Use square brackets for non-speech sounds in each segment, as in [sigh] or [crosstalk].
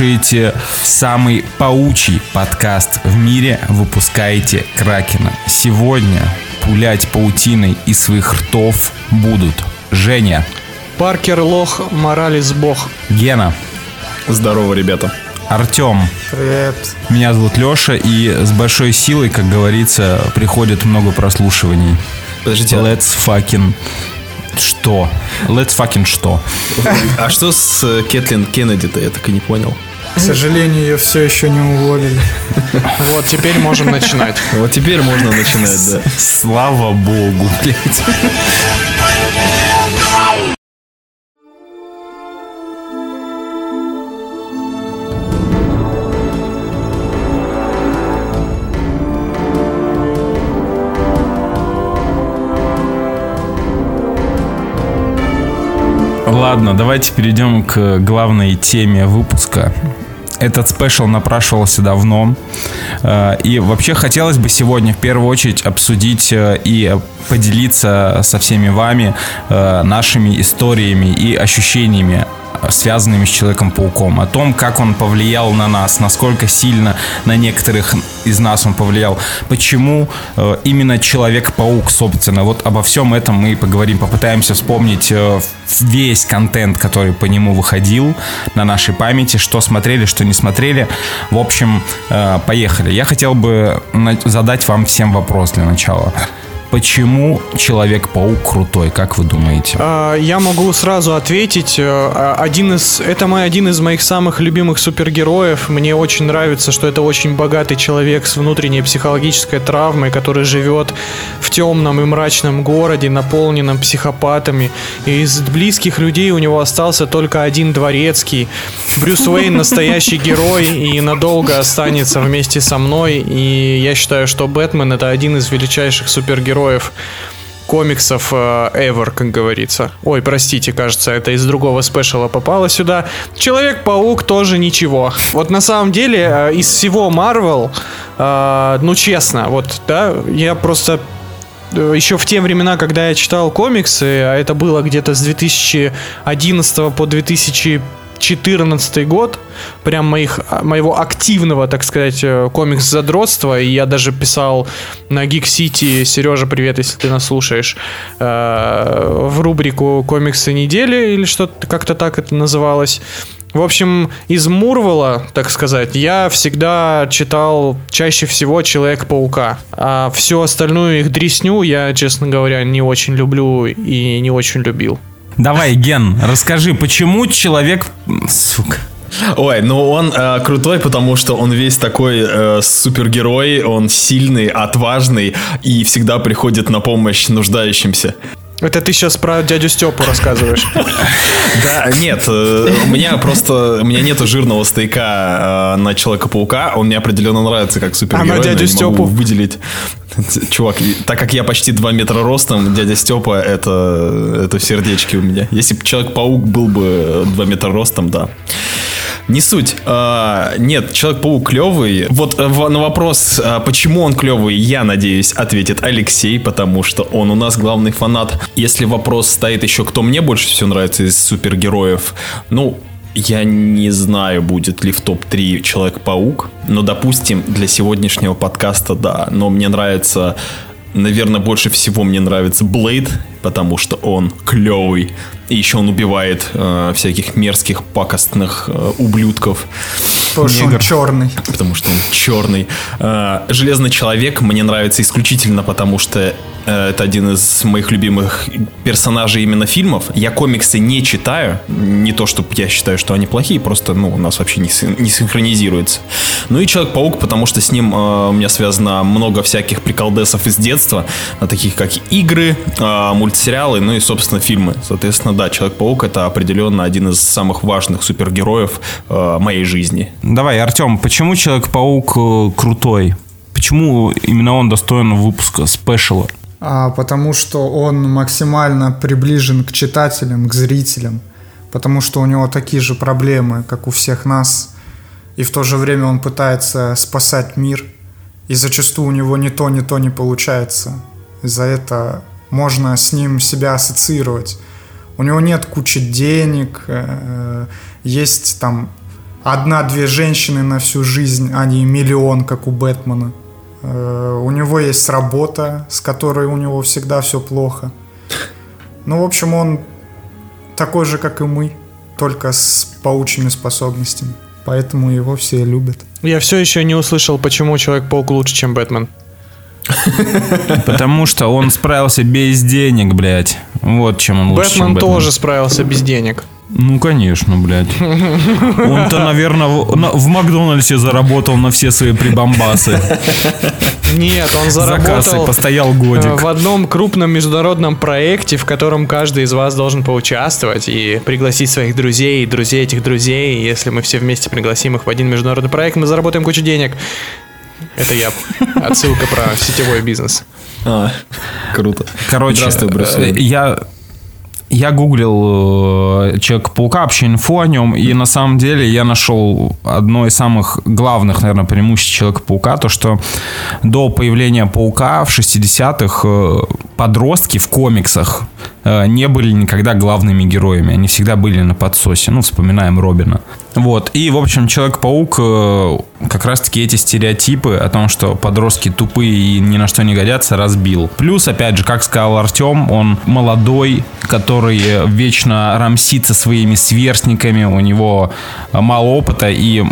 Слушаете самый паучий подкаст в мире «Выпускаете Кракена». Сегодня пулять паутиной из своих ртов будут Женя, Паркер Лох, Моралес Бог. Гена, Здорово, ребята. Артем. Привет. Меня зовут Леша, и с большой силой, как говорится, приходит много прослушиваний. Подождите, Let's fucking... Что? Let's fucking что? а что с э, Кэтлин Кеннеди-то? Я так и не понял. К сожалению, ее все еще не уволили. Вот, теперь можем начинать. Вот теперь можно начинать, да. Слава богу, блядь. Ладно, давайте перейдем к главной теме выпуска. Этот спешл напрашивался давно. Э, И вообще хотелось бы сегодня в первую очередь обсудить э, и поделиться со всеми вами э, нашими историями и ощущениями связанными с Человеком-пауком, о том, как он повлиял на нас, насколько сильно на некоторых из нас он повлиял, почему э, именно Человек-паук, собственно, вот обо всем этом мы поговорим, попытаемся вспомнить э, весь контент, который по нему выходил на нашей памяти, что смотрели, что не смотрели. В общем, э, поехали. Я хотел бы задать вам всем вопрос для начала. Почему Человек-паук крутой, как вы думаете? А, Я могу сразу ответить. э, а, Один из, это мой один из моих самых любимых супергероев. Мне очень нравится, что это очень богатый человек с внутренней психологической травмой, который живет в темном и мрачном городе, наполненном психопатами. И из близких людей у него остался только один дворецкий. Брюс Уэйн настоящий герой и надолго останется вместе со мной. И я считаю, что Бэтмен это один из величайших супергероев комиксов э, ever, как говорится. Ой, простите, кажется, это из другого спешала попало сюда. Человек-паук тоже ничего. Вот на самом деле, э, из всего Marvel, э, ну честно, вот, да, я просто еще в те времена, когда я читал комиксы, а это было где-то с 2011 по 2014 год, прям моих, моего активного, так сказать, э, комикс-задротства, и я даже писал на Geek City, Сережа, привет, если ты нас слушаешь, э, в рубрику «Комиксы недели» или что-то как-то так это называлось. В общем, из Мурвала, так сказать, я всегда читал чаще всего Человек-паука. А всю остальную их дресню я, честно говоря, не очень люблю и не очень любил. Давай, Ген, расскажи, почему человек... Сука. Ой, ну он э, крутой, потому что он весь такой э, супергерой, он сильный, отважный и всегда приходит на помощь нуждающимся. Это ты сейчас про дядю Степу рассказываешь. [laughs] Да, нет, э, у меня просто, у меня нету жирного стейка э, на Человека-паука, он мне определенно нравится как супергерой, А на дядю Степу? выделить. Чувак, так как я почти 2 метра ростом, дядя Степа это, это в сердечке у меня. Если бы Человек-паук был бы 2 метра ростом, да. Не суть. А, нет, Человек-паук клевый. Вот э, на вопрос, а, почему он клевый, я надеюсь, ответит Алексей, потому что он у нас главный фанат. Если вопрос стоит еще, кто мне больше всего нравится из супергероев, ну, я не знаю, будет ли в топ-3 Человек-паук, но, допустим, для сегодняшнего подкаста, да. Но мне нравится, наверное, больше всего мне нравится Блейд, потому что он клевый. И еще он убивает э, всяких мерзких, пакостных э, ублюдков. Потому что он черный. Потому что он черный. Э, Железный человек мне нравится исключительно потому, что э, это один из моих любимых персонажей именно фильмов. Я комиксы не читаю. Не то, чтобы я считаю, что они плохие, просто ну, у нас вообще не, не синхронизируется. Ну и Человек-паук, потому что с ним э, у меня связано много всяких приколдесов из детства, э, таких как игры, э, мультсериалы, ну и, собственно, фильмы. Соответственно, да, Человек-паук это определенно один из самых важных супергероев э, моей жизни. Давай, Артем, почему Человек-паук э, крутой? Почему именно он достоин выпуска спешала? А, потому что он максимально приближен к читателям, к зрителям. Потому что у него такие же проблемы, как у всех нас. И в то же время он пытается спасать мир. И зачастую у него ни то, ни то не получается. За это можно с ним себя ассоциировать. У него нет кучи денег, э, есть там одна-две женщины на всю жизнь, а не миллион, как у Бэтмена. Э, у него есть работа, с которой у него всегда все плохо. Ну, в общем, он такой же, как и мы, только с паучьими способностями. Поэтому его все любят. Я все еще не услышал, почему Человек-паук лучше, чем Бэтмен. Потому что он справился без денег, блядь. Вот чем он лучше, Бэтмен. тоже справился без денег. Ну, конечно, блядь. Он-то, наверное, в, на- в Макдональдсе заработал на все свои прибамбасы. Нет, он За кассой заработал постоял э, годик. в одном крупном международном проекте, в котором каждый из вас должен поучаствовать и пригласить своих друзей, и друзей этих друзей. Если мы все вместе пригласим их в один международный проект, мы заработаем кучу денег. Это я. Отсылка про сетевой бизнес. А, круто. Короче, Здравствуй, Брюс э, я я гуглил э, Человека-паука, вообще инфу о нем, и на самом деле я нашел одно из самых главных, наверное, преимуществ Человека-паука, то, что до появления Паука в 60-х э, подростки в комиксах не были никогда главными героями, они всегда были на подсосе, ну, вспоминаем Робина. Вот, и, в общем, Человек-паук э, как раз-таки эти стереотипы о том, что подростки тупые и ни на что не годятся, разбил. Плюс, опять же, как сказал Артем, он молодой, который э, вечно рамсится своими сверстниками, у него э, мало опыта, и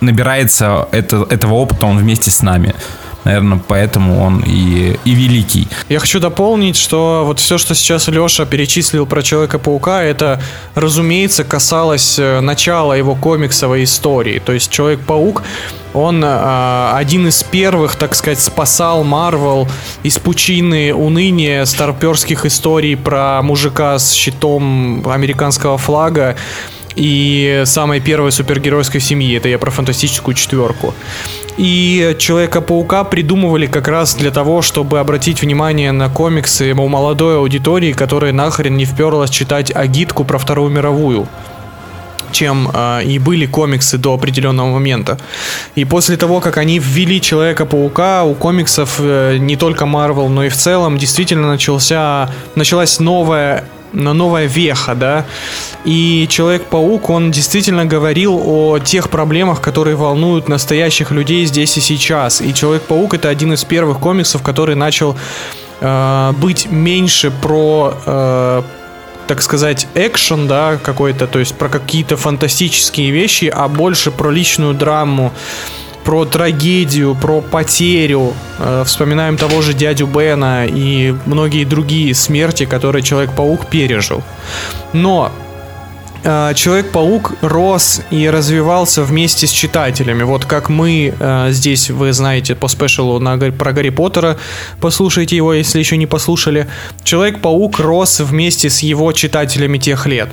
набирается это, этого опыта он вместе с нами. Наверное, поэтому он и, и великий. Я хочу дополнить, что вот все, что сейчас Леша перечислил про Человека-паука, это, разумеется, касалось э, начала его комиксовой истории. То есть Человек-паук, он э, один из первых, так сказать, спасал Марвел из пучины уныния старперских историй про мужика с щитом американского флага и самой первой супергеройской семьи. Это я про фантастическую четверку. И Человека-паука придумывали как раз для того, чтобы обратить внимание на комиксы у молодой аудитории, которая нахрен не вперлась читать агитку про Вторую мировую чем э, и были комиксы до определенного момента. И после того, как они ввели Человека-паука, у комиксов э, не только Marvel, но и в целом действительно начался, началась новая но новая веха, да. И Человек-паук, он действительно говорил о тех проблемах, которые волнуют настоящих людей здесь и сейчас. И Человек-паук это один из первых комиксов, который начал э, быть меньше про э, так сказать, экшен, да, какой-то, то есть про какие-то фантастические вещи, а больше про личную драму, про трагедию, про потерю. Э, Вспоминаем того же дядю Бена и многие другие смерти, которые Человек-паук пережил. Но Человек-паук рос и развивался вместе с читателями. Вот как мы э, здесь, вы знаете, по спешалу на, про Гарри Поттера, послушайте его, если еще не послушали. Человек-паук рос вместе с его читателями тех лет.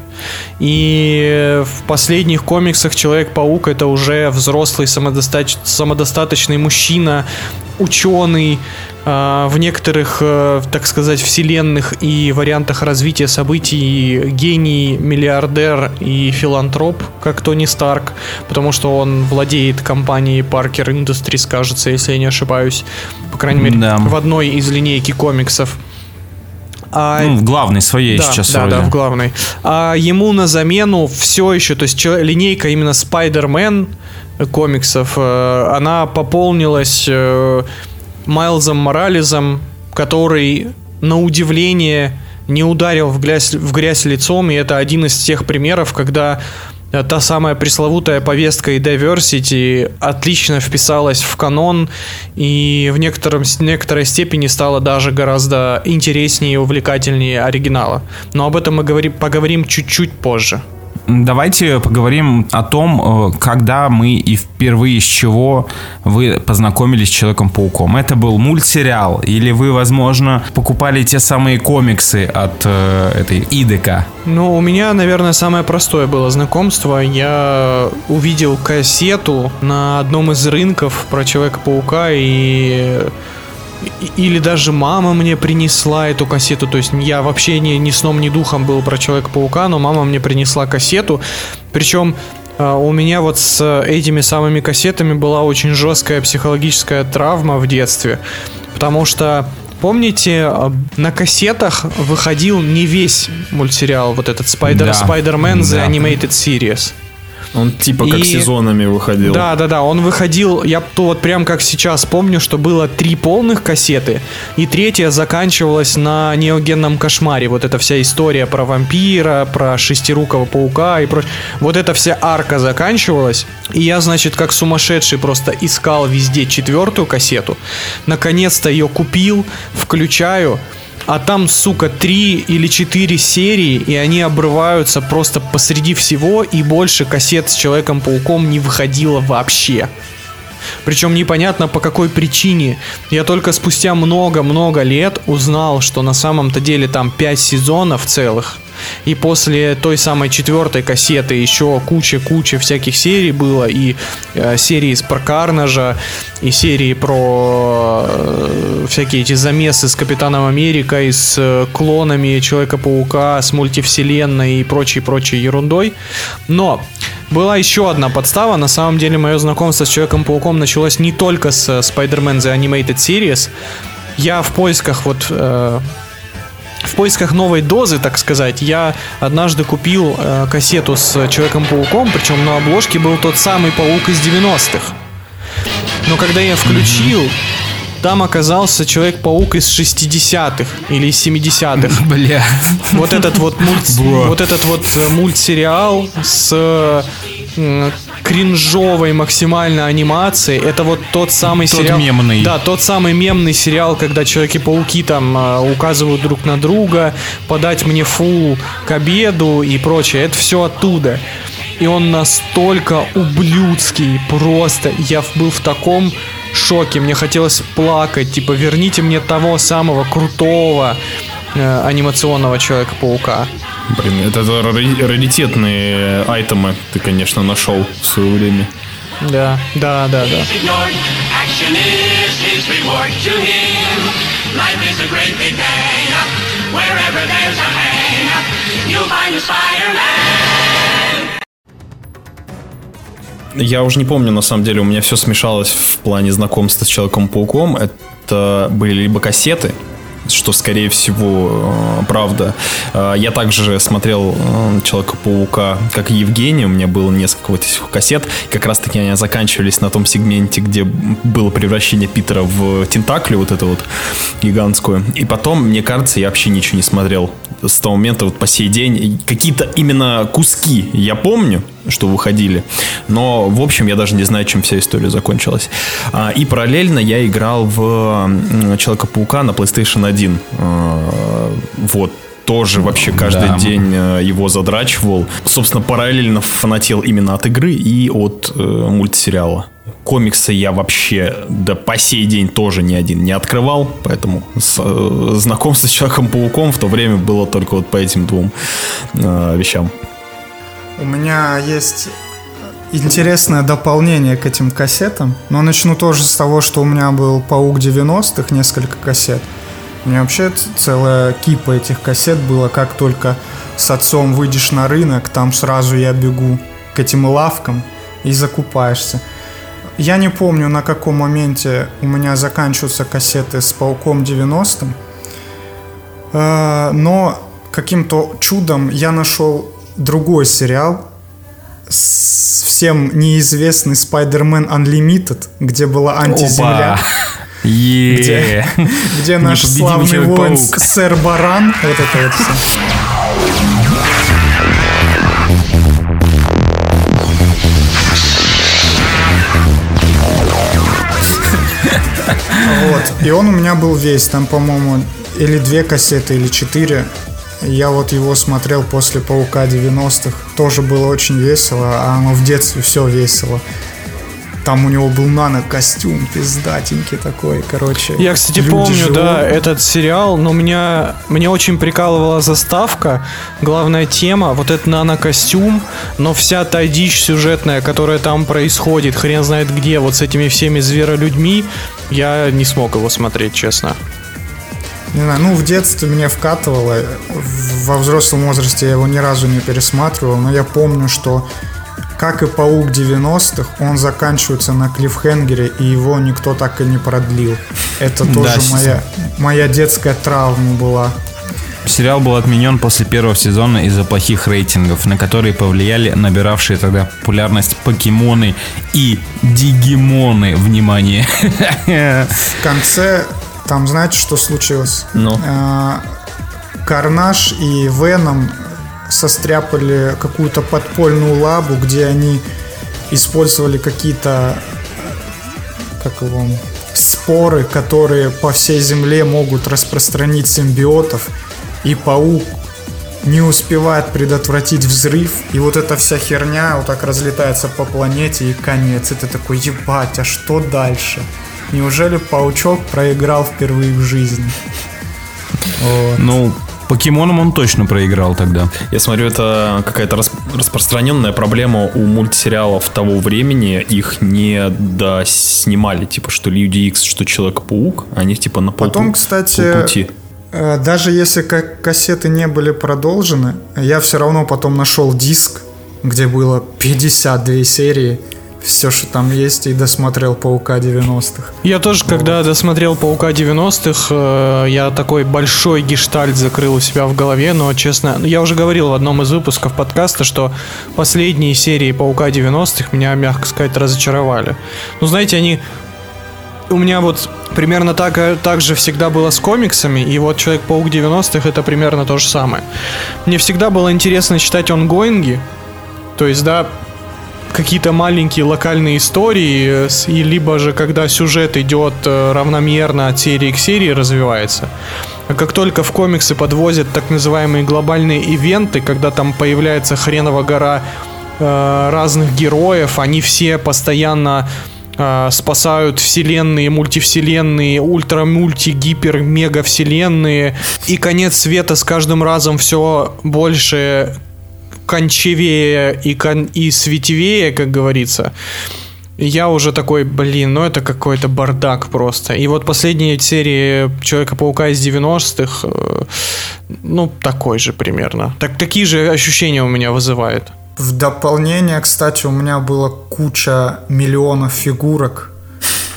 И в последних комиксах Человек-паук это уже взрослый самодостаточный мужчина, ученый, э, в некоторых, э, так сказать, вселенных и вариантах развития событий гений, миллиардер и филантроп, как Тони Старк, потому что он владеет компанией Parker Industries, кажется, если я не ошибаюсь, по крайней мере, Да. в одной из линейки комиксов. А Ну, в главной своей да, сейчас да, вроде. да, в главной. А ему на замену все еще, то есть линейка именно Spider-Man комиксов, э, она пополнилась э, Майлзом Морализом, который, на удивление, не ударил в грязь, в грязь лицом, и это один из тех примеров, когда э, та самая пресловутая повестка и diversity отлично вписалась в канон и в некотором, некоторой степени стала даже гораздо интереснее и увлекательнее оригинала. Но об этом мы говори- поговорим чуть-чуть позже. Давайте поговорим о том, э, когда мы и впервые с чего вы познакомились с Человеком-пауком. Это был мультсериал, или вы, возможно, покупали те самые комиксы от э, этой Идека. Ну, у меня, наверное, самое простое было знакомство. Я увидел кассету на одном из рынков про Человека-паука и и- или даже мама мне принесла эту кассету, то есть я вообще ни, ни сном, ни духом был про Человека-паука, но мама мне принесла кассету, причем э, у меня вот с этими самыми кассетами была очень жесткая психологическая травма в детстве, потому что Помните, э, на кассетах выходил не весь мультсериал, вот этот Spider, Да. Spider-Man The Да. Animated Series. Он типа как И- сезонами выходил. Да, да, да, он выходил, я то вот прям как сейчас помню, что было три полных кассеты, и третья заканчивалась на неогенном кошмаре. Вот эта вся история про вампира, про шестирукого паука и прочее. Вот эта вся арка заканчивалась, и я, значит, как сумасшедший просто искал везде четвертую кассету. Наконец-то ее купил, включаю, а там, сука, три или четыре серии, и они обрываются просто посреди всего, и больше кассет с Человеком-пауком не выходило вообще. Причем непонятно по какой причине. Я только спустя много-много лет узнал, что на самом-то деле там 5 сезонов целых. И после той самой четвертой кассеты еще куча-куча всяких серий было. И э, серии с про Карнажа, и серии про э, всякие эти замесы с Капитаном Америкой, с э, клонами Человека-паука, с мультивселенной и прочей-прочей ерундой. Но была еще одна подстава. На самом деле, мое знакомство с Человеком-пауком началось не только с Spider-Man The Animated Series. Я в поисках вот... э, в поисках новой дозы, так сказать, я однажды купил э, кассету с Человеком-пауком, причем на обложке был тот самый паук из 90-х. Но когда я включил, там оказался Человек-паук из 60-х или из 70-х. [laughs] Бля. Вот этот вот мульт, [laughs] вот этот вот э, мультсериал с э, кринжовой максимально анимацией. Это вот тот самый Тот сериал. мемный. Да, тот самый мемный сериал, когда Человеки-пауки там э, указывают друг на друга, подать мне фу к обеду и прочее. Это все оттуда. И он настолько ублюдский, просто. Я был в таком шоке. Мне хотелось плакать. Типа, верните мне того самого крутого э, анимационного Человека-паука. Блин, это рари- раритетные айтемы ты, конечно, нашел в свое время. Да, да, да, да. Я уже не помню, на самом деле, у меня все смешалось в плане знакомства с Человеком-пауком. Это были либо кассеты, что, скорее всего, э, правда. Э, Я также смотрел э, Человека-паука, как и Евгений. У меня было несколько вот этих кассет. Как раз-таки они заканчивались на том сегменте, где было превращение Питера в Тентаклю, вот это вот гигантскую. И потом, мне кажется, я вообще ничего не смотрел с того момента вот по сей день. Какие-то именно куски я помню, что выходили. Но, в общем, я даже не знаю, чем вся история закончилась. А, И параллельно я играл в Человека-паука на PlayStation 1. А, Вот тоже вообще каждый Да. день э, его задрачивал. Собственно, параллельно фанател именно от игры и от э, мультсериала. Комиксы я вообще да по сей день тоже ни один не открывал, поэтому с- э, знакомство с Человеком-пауком в то время было только вот по этим двум э, вещам. У меня есть интересное дополнение к этим кассетам. Но начну тоже с того, что у меня был «Паук 90-х», несколько кассет. У меня вообще целая кипа этих кассет было. Как только с отцом выйдешь на рынок, там сразу я бегу к этим лавкам и закупаешься. Я не помню, на каком моменте у меня заканчиваются кассеты с «Пауком 90-м», Э, но каким-то чудом я нашел другой сериал всем неизвестный Spider-Man Unlimited, где была антиземля. Где? где наш славный воин сэр Баран, вот это вот все. Вот. И он у меня был весь, там, по-моему, или две кассеты, или четыре. Я вот его смотрел после Паука 90-х. Тоже было очень весело, а оно в детстве все весело. Там у него был нано-костюм, пиздатенький такой, короче. Я, кстати, Люди помню, живут. да, этот сериал, но меня, меня очень прикалывала заставка, главная тема, вот этот нано-костюм, но вся та дичь сюжетная, которая там происходит, хрен знает где, вот с этими всеми зверолюдьми, я не смог его смотреть, честно. Не знаю, ну в детстве мне вкатывало, во взрослом возрасте я его ни разу не пересматривал, но я помню, что как и Паук 90-х, он заканчивается на клиффхенгере, и его никто так и не продлил. Это [laughs] тоже с- моя, моя детская травма была. Сериал был отменен после первого сезона из-за плохих рейтингов, на которые повлияли набиравшие тогда популярность покемоны и дигимоны. Внимание! [laughs] В конце, там знаете, что случилось? Ну. А, Карнаж и Веном состряпали какую-то подпольную лабу, где они использовали какие-то как его, споры, которые по всей земле могут распространить симбиотов, и паук не успевает предотвратить взрыв, и вот эта вся херня вот так разлетается по планете, и конец. И ты такой, ебать, а что дальше? Неужели паучок проиграл впервые в жизни? Вот. Ну, покемоном он точно проиграл тогда. Я смотрю, это какая-то рас- распространенная проблема у мультсериалов того времени. Их не доснимали, типа, что Люди Икс, что Человек-паук. Они типа на полпу- Потом, кстати, полпути. Э, Даже если ка- кассеты не были продолжены, я все равно потом нашел диск, где было 52 серии, все, что там есть, и досмотрел Паука 90-х. Я тоже, когда досмотрел Паука 90-х, э, я такой большой гештальт закрыл у себя в голове, но, честно, я уже говорил в одном из выпусков подкаста, что последние серии Паука 90-х меня, мягко сказать, разочаровали. Ну, знаете, они... У меня вот примерно так, так же всегда было с комиксами, и вот Человек-паук 90-х это примерно то же самое. Мне всегда было интересно читать онгоинги, то есть, да, какие-то маленькие локальные истории, и либо же когда сюжет идет э, равномерно от серии к серии развивается. А как только в комиксы подвозят так называемые глобальные ивенты, когда там появляется хренова гора э, разных героев, они все постоянно э, спасают вселенные, мультивселенные, ультра-мульти, гипер, мега вселенные, и конец света с каждым разом все больше кончевее и, кон- и светевее, как говорится. И Я уже такой, блин, ну это какой-то бардак просто. И вот последние серии Человека-паука из 90-х, э, ну, такой же примерно. Так, такие же ощущения у меня вызывает. В дополнение, кстати, у меня была куча миллионов фигурок.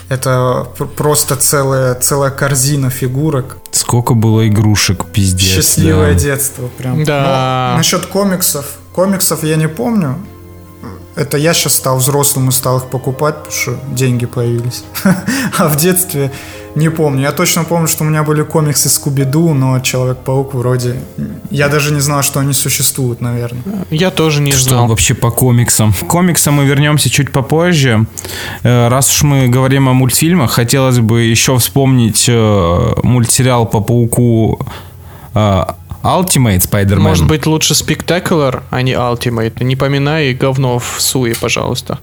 Это пр- просто целая, целая корзина фигурок. Сколько было игрушек, пиздец. Счастливое да. детство прям. Да. Но насчет комиксов. Комиксов я не помню. Это я сейчас стал взрослым и стал их покупать, потому что деньги появились. [laughs] А в детстве не помню. Я точно помню, что у меня были комиксы Скуби-Ду, но Человек-паук вроде... Я даже не знал, что они существуют, наверное. Я тоже не Что знал. вообще по комиксам? К комиксам мы вернемся чуть попозже. Э, Раз уж мы говорим о мультфильмах, хотелось бы еще вспомнить э, мультсериал по пауку э, Ultimate Spider-Man. Может быть, лучше Spectacular, а не Ultimate. Не поминай говно в суе, пожалуйста.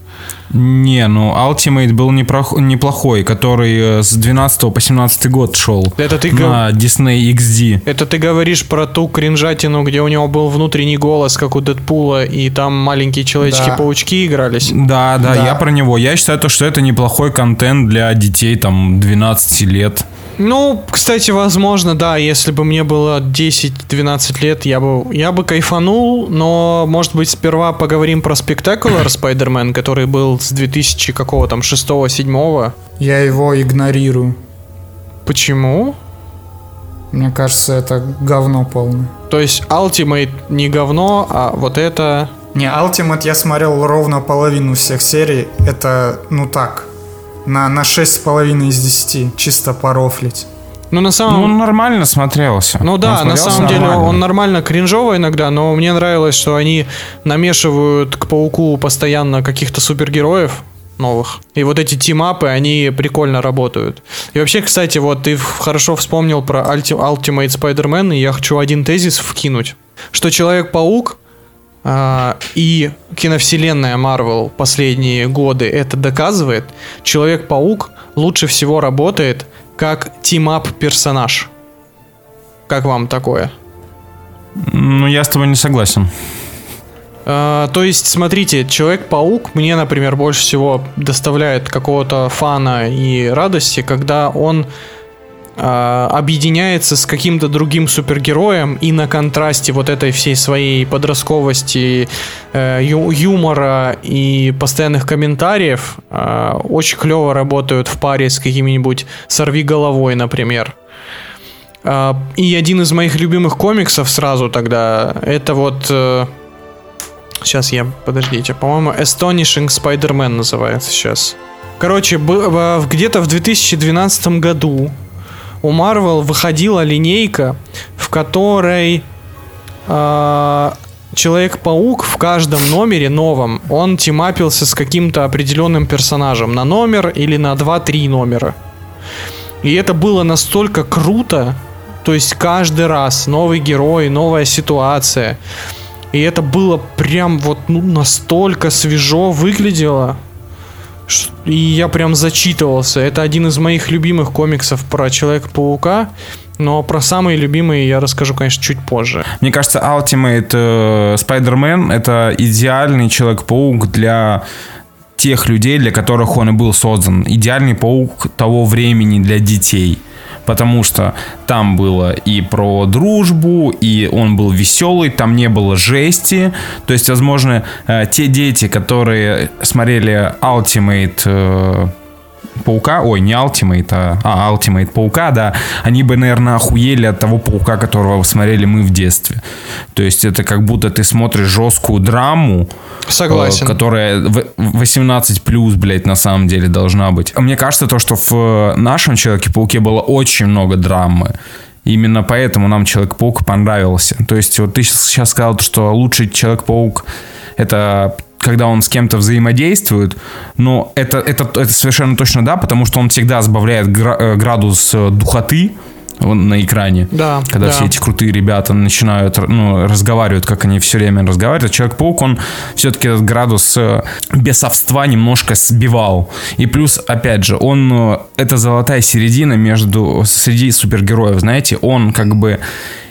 Не, ну Ultimate был непрох- неплохой, который э, с 12 по 17 год шел Это ты на Disney XD. Это ты говоришь про ту кринжатину, где у него был внутренний голос, как у Дэдпула, и там маленькие человечки-паучки игрались. Да, да, Да. я про него. Я считаю, то, что это неплохой контент для детей там 12 лет. Ну, кстати, возможно, да, если бы мне было 10-12 лет, я бы, я бы кайфанул, но, может быть, сперва поговорим про Spectacular Spider-Man, который был с 2000 какого там, 6-7. Я его игнорирую. Почему? Мне кажется, это говно полное. То есть Ultimate не говно, а вот это... Не, Ultimate я смотрел ровно половину всех серий. Это, ну так, на, на 6,5 из 10. Чисто порофлить. Ну, на самом... Ну, он нормально смотрелся. Ну да, Он на самом деле нормально. он нормально кринжово иногда, но мне нравилось, что они намешивают к пауку постоянно каких-то супергероев новых. И вот эти тимапы, они прикольно работают. И вообще, кстати, вот ты хорошо вспомнил про Ulti- Ultimate Spider-Man, и я хочу один тезис вкинуть. Что Человек-паук и киновселенная Marvel последние годы это доказывает. Человек-паук лучше всего работает как team-up персонаж. Как вам такое? Ну, я с тобой не согласен. А, то есть, смотрите, Человек-паук мне, например, больше всего доставляет какого-то фана и радости, когда он а, объединяется с каким-то другим супергероем и на контрасте вот этой всей своей подростковости, э, ю- юмора и постоянных комментариев а, очень клево работают в паре с каким-нибудь сорви головой, например. А, И один из моих любимых комиксов сразу тогда, это вот... Сейчас я, подождите, по-моему, Astonishing Spider-Man называется сейчас. Короче, в- где-то в 2012 году у Marvel выходила линейка, в которой а, Человек-паук в каждом номере новом, он тимапился с каким-то определенным персонажем на номер или на 2-3 номера. И это было настолько круто, то есть каждый раз новый герой, новая ситуация. И это было прям вот ну, настолько свежо выглядело. И я прям зачитывался. Это один из моих любимых комиксов про Человека-паука. Но про самые любимые я расскажу, конечно, чуть позже. Мне кажется, Ultimate э, Spider-Man это идеальный Человек-паук для тех людей, для которых он и был создан. Идеальный паук того времени для детей. Потому что там было и про дружбу, и он был веселый, там не было жести. То есть, возможно, э, те дети, которые смотрели Ultimate э, Паука, ой, не Ultimate, а, а Ultimate Паука, да, они бы, наверное, охуели от того Паука, которого смотрели мы в детстве. То есть это как будто ты смотришь жесткую драму, Согласен. э, которая в- 18 плюс, блядь, на самом деле должна быть. Мне кажется, то, что в э, нашем Человеке-пауке было очень много драмы. Именно поэтому нам Человек-паук понравился. То есть вот ты сейчас сказал, что лучший Человек-паук это когда он с кем-то взаимодействует, но это, это, это совершенно точно да, потому что он всегда сбавляет гра- э, градус э, духоты на экране. Да, Когда да. все эти крутые ребята начинают ну, разговаривать, как они все время разговаривают. Человек-паук, он все-таки этот градус э, бесовства немножко сбивал. И плюс, опять же, он это золотая середина между среди супергероев, знаете, он как бы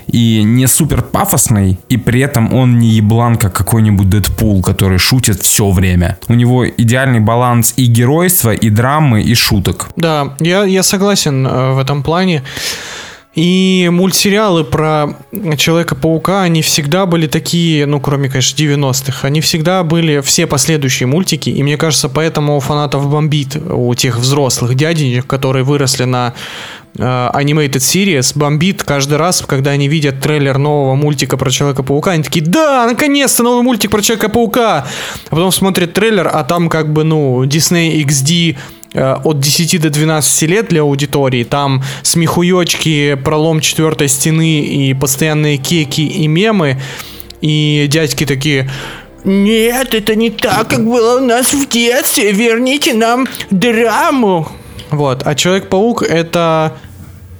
и не супер пафосный, и при этом он не еблан, как какой-нибудь Дэдпул, который шутит все время. У него идеальный баланс и геройства, и драмы, и шуток. Да, я, я согласен э, в этом плане. И мультсериалы про Человека-паука, они всегда были такие, ну, кроме, конечно, 90-х, они всегда были все последующие мультики, и мне кажется, поэтому у фанатов бомбит, у тех взрослых дяденек, которые выросли на э, Animated Series, бомбит каждый раз, когда они видят трейлер нового мультика про Человека-паука, они такие, да, наконец-то новый мультик про Человека-паука! А потом смотрят трейлер, а там как бы, ну, Disney XD от 10 до 12 лет для аудитории. Там смехуёчки, пролом четвертой стены и постоянные кеки и мемы. И дядьки такие... Нет, это не так, как было у нас в детстве. Верните нам драму. Вот. А Человек-паук это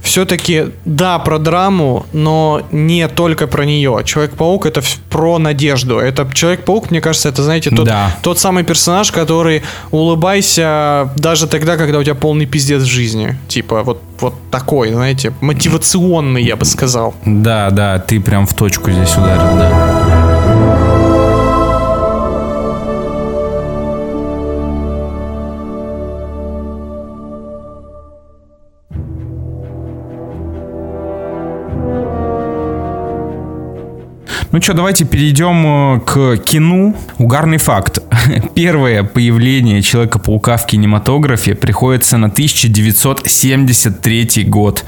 все-таки, да, про драму, но не только про нее. Человек-паук это про надежду. Это Человек-паук, мне кажется, это, знаете, тот, Да. тот самый персонаж, который улыбайся даже тогда, когда у тебя полный пиздец в жизни. Типа, вот, вот такой, знаете, мотивационный, я бы сказал. Да, да, ты прям в точку здесь ударил, да. Ну что, давайте перейдем э, к кино. Угарный факт. [laughs] Первое появление Человека-паука в кинематографе приходится на 1973 год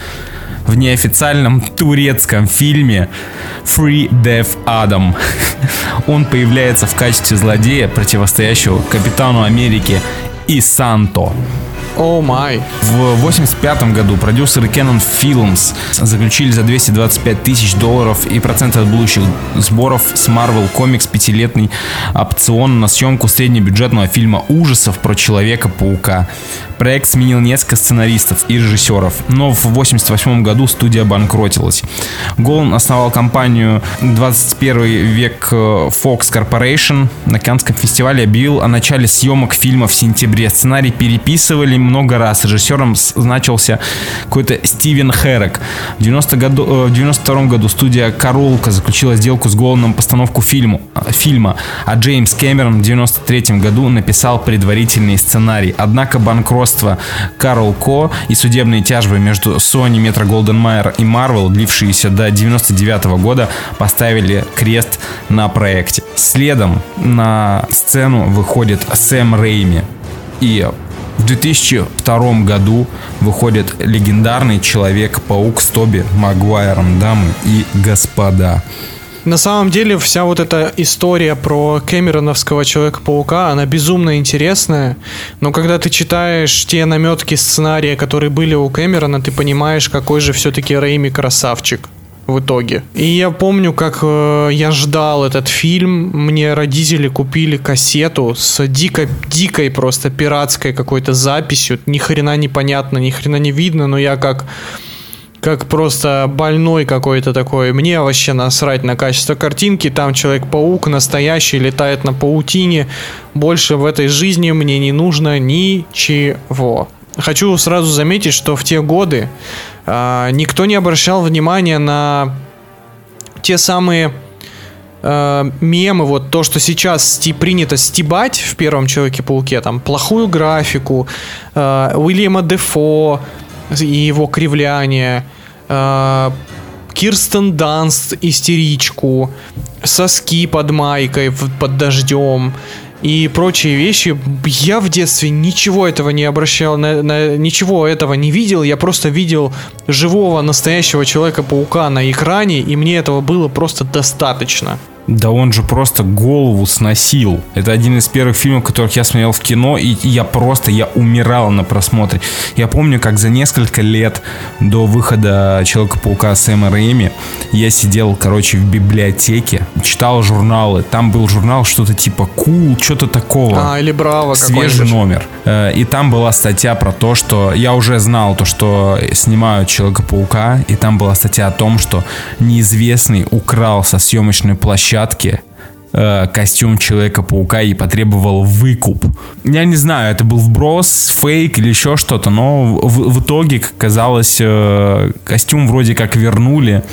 в неофициальном турецком фильме Free Death Adam. [laughs] Он появляется в качестве злодея, противостоящего капитану Америки и Санто. О май. В 1985 году продюсеры Canon Films заключили за 225 тысяч долларов и проценты от будущих сборов с Marvel Comics пятилетний опцион на съемку среднебюджетного фильма ужасов про Человека-паука. Проект сменил несколько сценаристов и режиссеров, но в 1988 году студия банкротилась. Голан основал компанию 21 век э, Fox Corporation. На Каннском фестивале объявил о начале съемок фильма в сентябре. Сценарий переписывали много раз. Режиссером значился какой-то Стивен Херек. В 90 году, э, в 92 году студия Каролка заключила сделку с Голаном постановку фильму, фильма, а Джеймс Кэмерон в 93 году написал предварительный сценарий. Однако банкротство Карл Ко и судебные тяжбы между Sony, Metro Голден Майер и Marvel, длившиеся до 99 года, поставили крест на проекте. Следом на сцену выходит Сэм Рейми. И В 2002 году выходит легендарный Человек-паук с Тоби Магуайром, дамы и господа. На самом деле вся вот эта история про Кэмероновского Человека-паука, она безумно интересная, но когда ты читаешь те наметки сценария, которые были у Кэмерона, ты понимаешь, какой же все-таки Рэйми красавчик в итоге. И я помню, как э, я ждал этот фильм. Мне родители купили кассету с дико, дикой просто пиратской какой-то записью. Ни хрена непонятно, ни хрена не видно, но я как как просто больной какой-то такой. Мне вообще насрать на качество картинки. Там Человек-паук настоящий, летает на паутине. Больше в этой жизни мне не нужно ничего. Хочу сразу заметить, что в те годы а, никто не обращал внимания на те самые а, мемы, вот то, что сейчас сти, принято стебать в первом Человеке-пауке, там, плохую графику, а, Уильяма Дефо и его кривляние, а, Кирстен Данст истеричку, соски под майкой, под дождем и прочие вещи. Я в детстве ничего этого не обращал, на, на- ничего этого не видел. Я просто видел живого настоящего Человека-паука на экране, и мне этого было просто достаточно. Да он же просто голову сносил. Это один из первых фильмов, которых я смотрел в кино, и я просто, я умирал на просмотре. Я помню, как за несколько лет до выхода Человека-паука Сэма Рэйми я сидел, короче, в библиотеке, читал журналы. Там был журнал что-то типа Cool, что-то такого. А, или Браво свежий номер. Э, И там была статья про то, что я уже знал то, что снимают Человека-паука, и там была статья о том, что неизвестный украл со съемочной площадки э, костюм Человека-паука и потребовал выкуп. Я не знаю, это был вброс, фейк или еще что-то, но в, в итоге, как казалось, э, костюм вроде как вернули.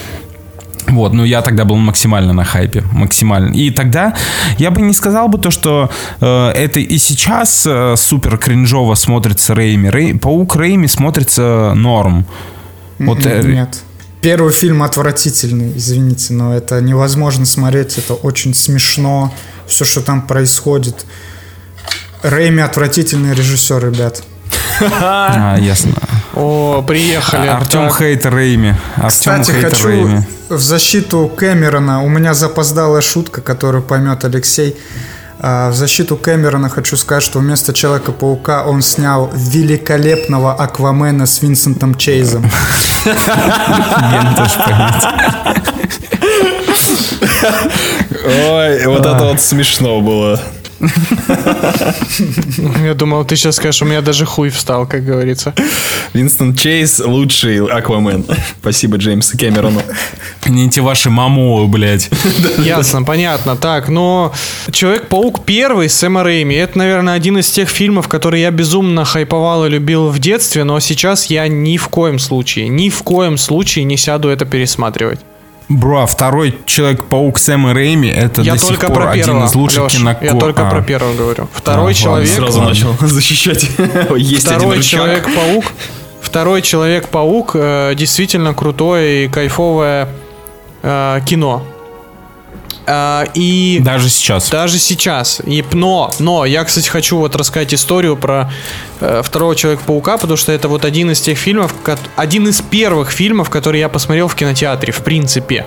Вот, но я тогда был максимально на хайпе, максимально. И тогда я бы не сказал бы то, что э, это и сейчас э, супер кринжово смотрится Рейми. Рей- Паук Рейми смотрится норм. Вот, э, Нет. Первый фильм отвратительный, извините, но это невозможно смотреть, это очень смешно, все, что там происходит. Рэйми отвратительный режиссер, ребят. а, [laughs] ясно. О, приехали. Артем Так. хейтер Рейми. Артем Кстати, хочу в защиту Кэмерона, у меня запоздалая шутка, которую поймет Алексей. А, В защиту Кэмерона хочу сказать, что вместо Человека-паука он снял великолепного Аквамена с Винсентом Чейзом. Я тоже понять. Ой, вот это вот смешно было. Я думал, ты сейчас скажешь, у меня даже хуй встал, как говорится. Винстон Чейз лучший Аквамен. Спасибо Джеймсу Кэмерону. Не эти ваши мамовы, блядь. Ясно, понятно. Так, но Человек-паук первый с Сэма Рэйми, это, наверное, один из тех фильмов, которые я безумно хайповал и любил в детстве, но сейчас я ни в коем случае, ни в коем случае не сяду это пересматривать. Бро, а второй Человек-паук Сэма Рэйми это я до сих пор про один первого, из лучших Лёш, киноко... Я только А. про первого говорю. А, Второй ладно, человек... Сразу начал [laughs] защищать. Есть Второй. Человек-паук. Второй Человек-паук э, действительно крутое и кайфовое э, кино. А, и Даже сейчас. даже сейчас. И, но, но, я, кстати, хочу вот рассказать историю про э, второго Человека-паука, потому что это вот один из тех фильмов, кот- один из первых фильмов, которые я посмотрел в кинотеатре, в принципе.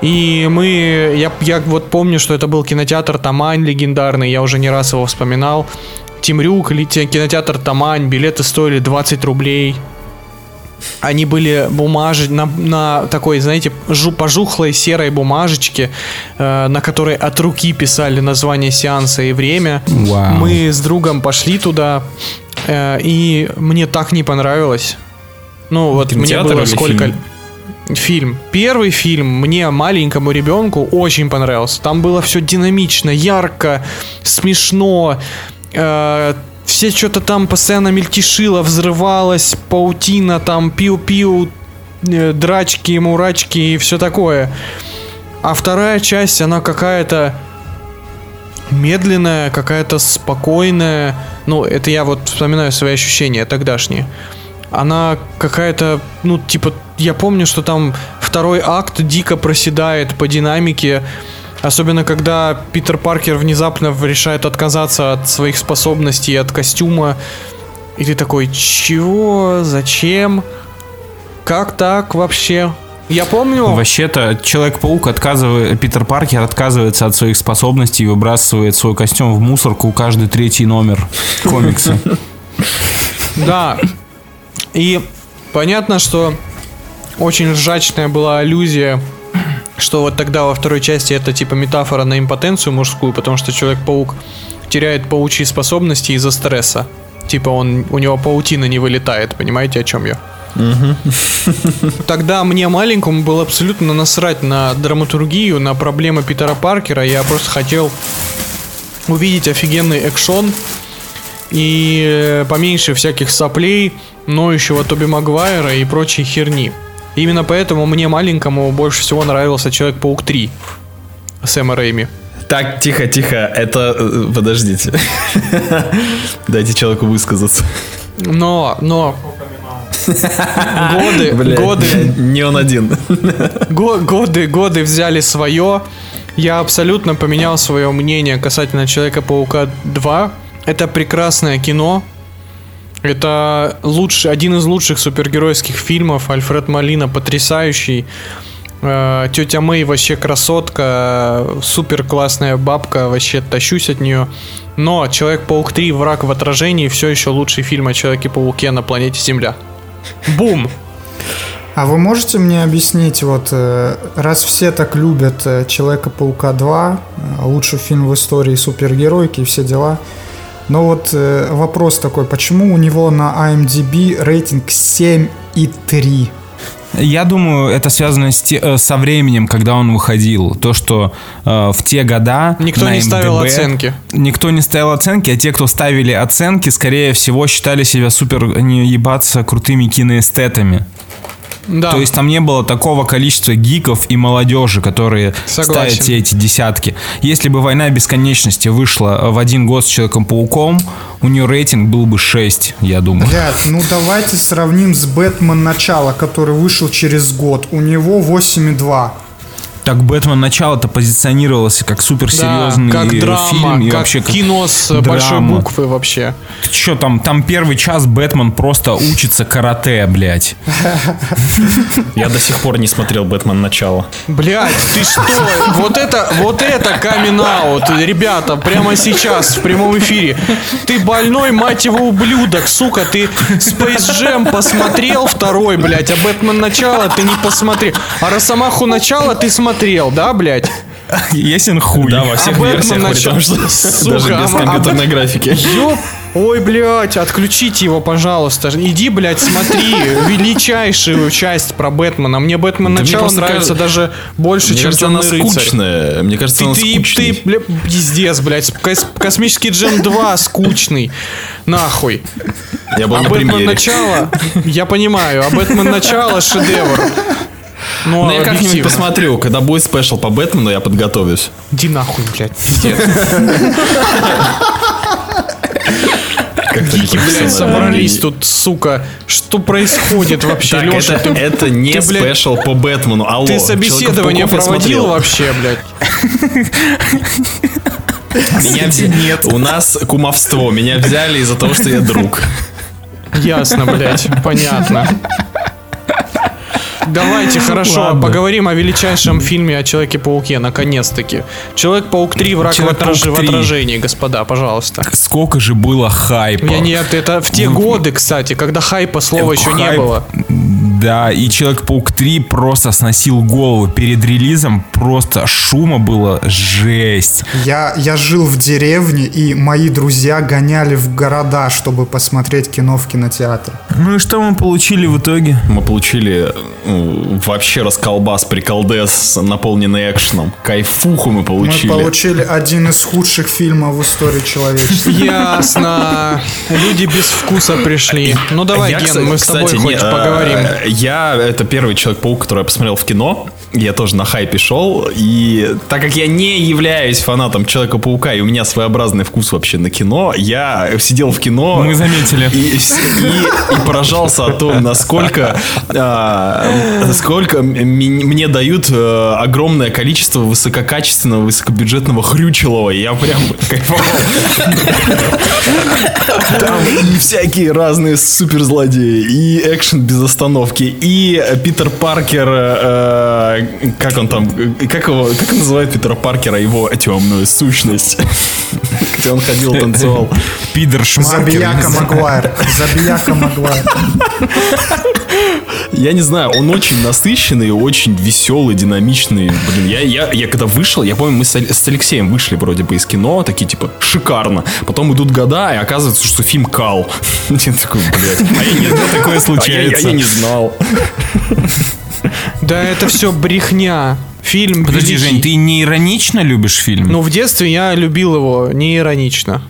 И мы, я, я вот помню, что это был кинотеатр Тамань легендарный, я уже не раз его вспоминал. Тимрюк, кинотеатр Тамань, билеты стоили 20 рублей. Они были бумажи на, на такой, знаете, жу, пожухлой серой бумажечке, э, на которой от руки писали название сеанса и время. Вау. Мы с другом пошли туда, э, и мне так не понравилось. Ну вот мне было сколько... фильм? Фильм. Первый фильм мне, маленькому ребенку, очень понравился. Там было все динамично, ярко, смешно. э, все что-то там постоянно мельтешило, взрывалось, паутина, там пиу-пиу, э, драчки, мурачки и все такое. А вторая часть, она какая-то медленная, какая-то спокойная. Ну, это я вот вспоминаю свои ощущения тогдашние. Она какая-то, ну, типа, я помню, что там второй акт дико проседает по динамике. Особенно, когда Питер Паркер внезапно решает отказаться от своих способностей, от костюма. И ты такой, чего? Зачем? Как так вообще? Я помню... Вообще-то Человек-паук отказывает, Питер Паркер отказывается от своих способностей и выбрасывает свой костюм в мусорку каждый третий номер комикса. [laughs] Да. И понятно, что очень ржачная была аллюзия, что вот тогда во второй части это типа метафора на импотенцию мужскую, потому что Человек-паук теряет паучьи способности из-за стресса. Типа он, у него паутина не вылетает, понимаете, о чем я? [laughs] Тогда мне маленькому было абсолютно насрать на драматургию, на проблемы Питера Паркера. Я просто хотел увидеть офигенный экшон и э, поменьше всяких соплей, ноющего Тоби Магуайра и прочей херни. Именно поэтому мне маленькому больше всего нравился Человек-паук 3 Сэма Рэйми. Так, тихо, тихо, это... э, Подождите. [laughs] Дайте человеку высказаться. Но, но... Годы, [laughs] Бля, годы, Не он один. [laughs] Го- годы, годы взяли свое. Я абсолютно поменял свое мнение касательно Человека-паука 2. Это прекрасное кино. Это лучший, один из лучших супергеройских фильмов. Альфред Малина потрясающий. Э, Тетя Мэй вообще красотка. Супер классная бабка. Вообще тащусь от нее. Но Человек-паук 3 Враг в отражении все еще лучший фильм о Человеке-пауке на планете Земля. Бум! А вы можете мне объяснить, вот э, раз все так любят э, Человека-паука 2, э, лучший фильм в истории супергеройки и все дела, но вот э, вопрос такой, почему у него на IMDb рейтинг 7,3? Я думаю, это связано с те- э, со временем, когда он выходил. То, что э, в те года... Никто на не ставил MDB оценки. Никто не ставил оценки, а те, кто ставили оценки, скорее всего, считали себя супер не ебаться крутыми киноэстетами. Да. То есть там не было такого количества гиков и молодежи, которые Согласен. ставят все эти десятки. Если бы «Война бесконечности» вышла в один год с Человеком-пауком, у нее рейтинг был бы 6, я думаю. Блядь, ну давайте сравним с Бэтмен Начало, который вышел через год. У него 8,2. Так Бэтмен начало-то позиционировался как суперсерьезный Да, как драма, фильм и как вообще как кино с большой драма. буквы вообще. Что там? Там первый час Бэтмен просто учится карате, блядь. Я до сих пор не смотрел «Бэтмен. Начало». Блять, ты что? Вот это, вот это камин Ребята, прямо сейчас в прямом эфире. Ты больной, мать его, ублюдок, сука. Ты Space Jam посмотрел второй, блядь, а Бэтмен начало ты не посмотрел. А Росомаху начало ты смотрел, да, блядь? Ясен хуй. Да, во всех версиях, начал- том, что даже без компьютерной графики. Ёп. Ой, блядь, отключите его, пожалуйста. Иди, блядь, смотри величайшую часть про Бэтмена. Мне Бэтмен Да мне начало нравится кажется- даже больше, Мне чем кажется, она скучная. Мне кажется, Ты, она ты, скучный. ты, бля, пиздец, блядь. Кос- Космический Джем 2 скучный. Нахуй. Я был А на Бэтмен премьере. начало, я понимаю, а Бэтмен начало шедевр. Ну, Ну, я как-нибудь посмотрю. Когда будет special по Бэтмену, я подготовлюсь. Иди нахуй, блядь, пиздец. Как-то Гики, блядь, собрались тут, сука. Что происходит вообще, Так, Леша? это, ты- это не ты, спешл по Бэтмену. Алло, Ты собеседование проводил вообще, блядь? Меня взяли. У нас кумовство. Меня взяли из-за того, что я друг. Ясно, блядь, понятно. Давайте, хорошо, Ладно. поговорим о величайшем фильме о Человеке-пауке, наконец-таки. Человек-паук 3, враг в, Человек-паук отраж- в 3. отражении, господа, пожалуйста. Сколько же было хайпа. Я нет, это в те годы, кстати, когда хайпа слова еще не Хайп, было. Да, и Человек-паук 3 просто сносил голову. Перед релизом просто шума было жесть. Я, я жил в деревне, и мои друзья гоняли в города, чтобы посмотреть кино в кинотеатре. Ну и что мы получили в итоге? Мы получили ну, вообще расколбас, приколдес, наполненный экшеном. Кайфуху мы Мы получили. получили один из худших фильмов в истории человечества. [laughs] Ясно. Люди без вкуса пришли. Ну давай, Ген, мы с тобой хоть не, э, поговорим. Я это первый Человек-паук, который я посмотрел в кино. Я тоже на хайпе шел. И так как я не являюсь фанатом Человека-паука, и у меня своеобразный вкус вообще на кино, я сидел в кино. Мы заметили. И, и- и поражался о том, насколько, а, сколько мне дают э, огромное количество высококачественного, высокобюджетного хрючелого. Я прям кайфовал. Там и всякие разные суперзлодеи, и экшен без остановки, и Питер Паркер, э, как он там, как его, как он называет Питера Паркера, его темную сущность, где он ходил, танцевал. Пидор Шмаркер. Забияка Магуайр. Забияка Магуайр. Я не знаю, он очень насыщенный, очень веселый, динамичный. Блин, я, я, я когда вышел, я помню, мы с, с Алексеем вышли вроде бы из кино, такие типа, шикарно. Потом идут года, и оказывается, что фильм кал. [laughs] Я такой, блядь, а я не, Такое а я- случается. а я не знал. Да это все брехня. Фильм Подожди, великий. Жень, ты не иронично любишь фильм? Ну, в детстве я любил его не иронично.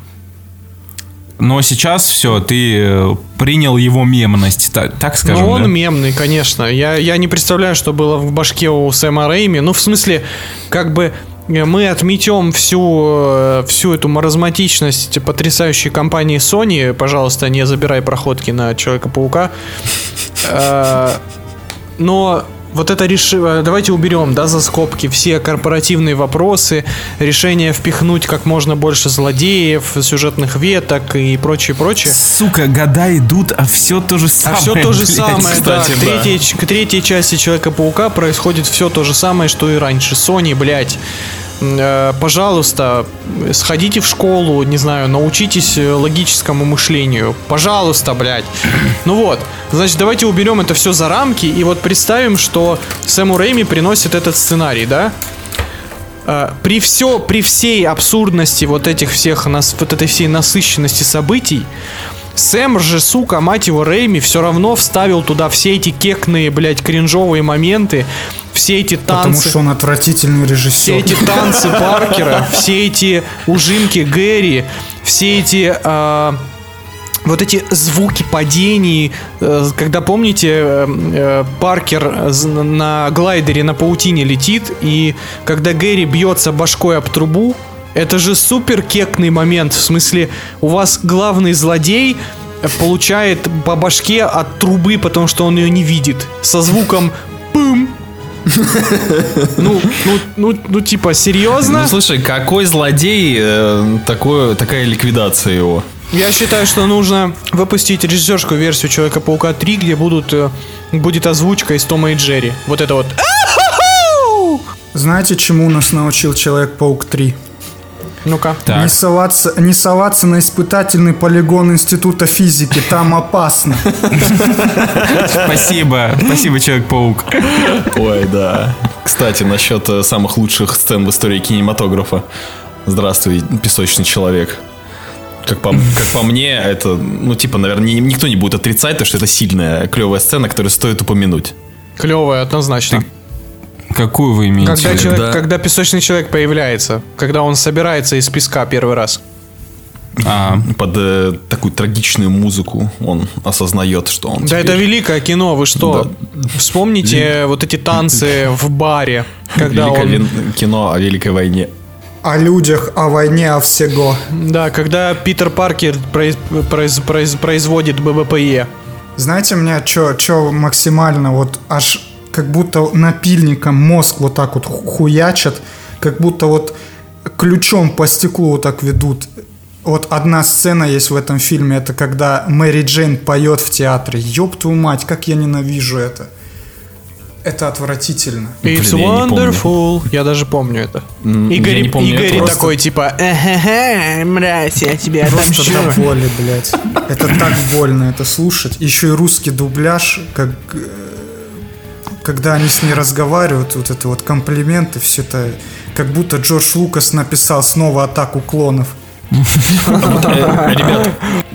Но сейчас все, ты э, принял его мемность, та- так скажем, Ну, он да? мемный, конечно. Я, я не представляю, что было в башке у Сэма Рэйми. Ну, в смысле, как бы э, мы отметем всю, э, всю эту маразматичность потрясающей компании Sony. Пожалуйста, не забирай проходки на Человека-паука. Но вот это реши... Давайте уберем, да, за скобки все корпоративные вопросы, решение впихнуть как можно больше злодеев, сюжетных веток и прочее, прочее. Сука, года идут, а все то же А самое. все то же блядь. самое, кстати, да. К да. третьей, к третьей части Человека-паука происходит все то же самое, что и раньше. Sony, блядь, э, пожалуйста, сходите в школу, не знаю, научитесь э, логическому мышлению. Пожалуйста, блядь. Ну вот, значит, давайте уберем это все за рамки и вот представим, что Сэму Рэйми приносит этот сценарий, да? Э, при все, при всей абсурдности вот этих всех вот этой всей насыщенности событий, Сэм же, сука, мать его, Рэйми все равно вставил туда все эти кекные, блядь, кринжовые моменты, все эти Потому танцы. что он отвратительный Все режиссер. эти танцы Паркера, [laughs] все эти ужимки Гэри, все эти а, вот эти звуки падений, э, когда помните, э, э, Паркер на глайдере на паутине летит, и когда Гэри бьется башкой об трубу, это же супер кекный момент. В смысле, у вас главный злодей получает по башке от трубы, потому что он ее не видит. Со звуком пым. Ну, ну, ну, ну, типа, серьезно? Ну слушай, какой злодей, э, такое, такая ликвидация его? Я считаю, что нужно выпустить режиссерскую версию Человека-паука 3, где будут, э, будет озвучка из Тома и Джерри. Вот это вот. Знаете, чему нас научил Человек-паук 3? Ну-ка. Так. Не соваться, не соваться на испытательный полигон Института физики, там опасно. Спасибо, спасибо, Человек-паук. Ой, да. Кстати, насчет э, самых лучших сцен в истории кинематографа. Здравствуй, песочный человек. Как по, как по мне, это, ну, типа, наверное, ни- никто не будет отрицать, то, что это сильная, клевая сцена, которую стоит упомянуть. Клевая, однозначно. Какую вы имеете? Когда, в виду? человек- да. когда песочный человек появляется, когда он собирается из песка первый раз. А, Под э, такую трагичную музыку он осознает, что он Да теперь- это великое кино, вы что? Вспомните вот эти танцы в баре, когда Великое он... вин- кино о Великой войне. О людях, о войне, о всего. Да, когда Питер Паркер произ- произ- произ- производит ББПЕ. Знаете, меня что максимально вот аж как будто напильником мозг вот так вот ху- хуячат, как будто вот ключом по стеклу вот так ведут. Вот одна сцена есть в этом фильме, это когда Мэри Джейн поет в театре. Ёб твою мать, как я ненавижу это. Это отвратительно. It's Блин, я wonderful. Я даже помню это. М, И я не помню, и я Гэри просто- такой типа, «Эхе-хе, мразь, я тебе Просто отомщу. до боли, блядь. Это так больно это слушать. Еще и русский дубляж, как э, когда они с ней разговаривают, вот это вот комплименты, все это как будто Джордж Лукас написал снова атаку клонов. Э, Ребят,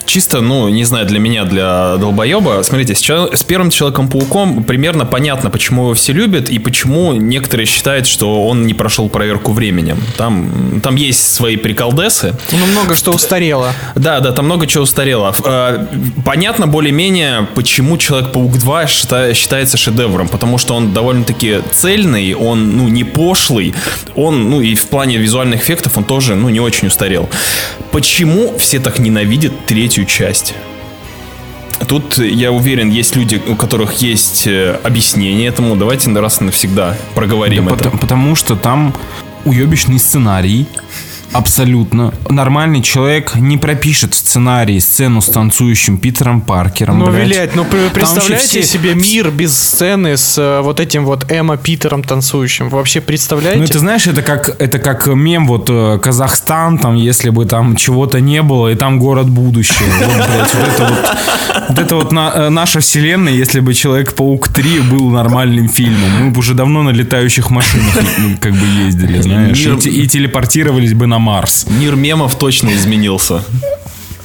чисто, ну, не знаю, для меня, для долбоеба, смотрите, с, чел- с первым Человеком-пауком примерно понятно, почему его все любят и почему некоторые считают, что он не прошел проверку временем. Там, там есть свои приколдесы. Ну, много что устарело. Да, да, там много чего устарело. Э, Понятно более-менее, почему Человек-паук 2 счита- считается шедевром, потому что он довольно-таки цельный, он, ну, не пошлый, он, ну, и в плане визуальных эффектов он тоже, ну, не очень устарел. Почему все так ненавидят третью часть? Тут, я уверен, есть люди, у которых есть э, объяснение этому. Давайте раз и навсегда проговорим Да это. потому, потому что там уебищный сценарий. Абсолютно. Нормальный человек не пропишет в сценарии сцену с танцующим Питером Паркером. Ну, блядь. вилять, ну представляете все- себе мир без сцены с э, вот этим вот Эмма Питером танцующим. Вообще представляете? Ну, это знаешь, это как, это как мем, вот э, Казахстан, там, если бы там чего-то не было, и там город будущего. Вот, блядь, вот это вот, вот это вот на- э, наша вселенная, если бы Человек-паук 3 был нормальным фильмом. Мы бы уже давно на летающих машинах как бы ездили, знаешь, и, и телепортировались бы на Марс. Мир мемов точно изменился.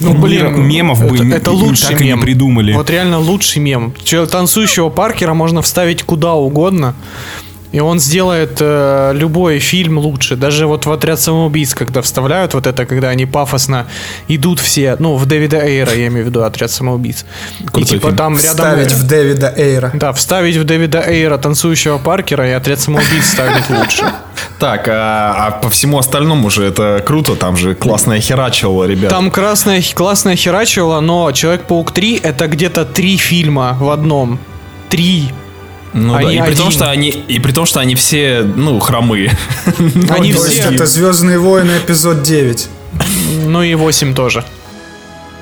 Ну, блин, Мир мемов бы это, это лучший так и не мем. придумали. Вот реально лучший мем. Че, танцующего Паркера можно вставить куда угодно. И он сделает э, любой фильм лучше. Даже вот в «Отряд самоубийц», когда вставляют вот это, когда они пафосно идут все, ну, в Дэвида Эйра, я имею в виду «Отряд самоубийц». И Крутой типа фильм. там рядом... Ставить в Дэвида Эйра. Да, вставить в Дэвида Эйра танцующего Паркера и «Отряд самоубийц» ставить лучше. [laughs] Так, а, а по всему остальному же это круто, там же классная херачила, ребят. Там красная, классная херачила, но Человек-паук 3 это где-то три фильма в одном. Три. Ну да, Они и при том, один. что они, и при том, что они все, ну, хромые. Они То есть все. это Звездные войны эпизод 9. Ну и 8 тоже.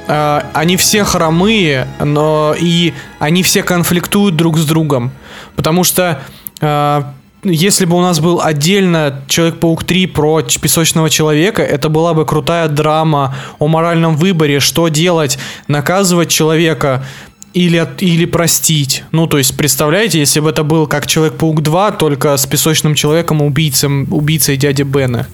А, Они все хромые, но и они все конфликтуют друг с другом. Потому что а, если бы у нас был отдельно Человек-паук 3 про песочного человека, это была бы крутая драма о моральном выборе, что делать, наказывать человека или, от- или простить. Ну, то есть, представляете, если бы это был как Человек-паук 2, только с песочным человеком, убийцем, убийцей дяди Бена.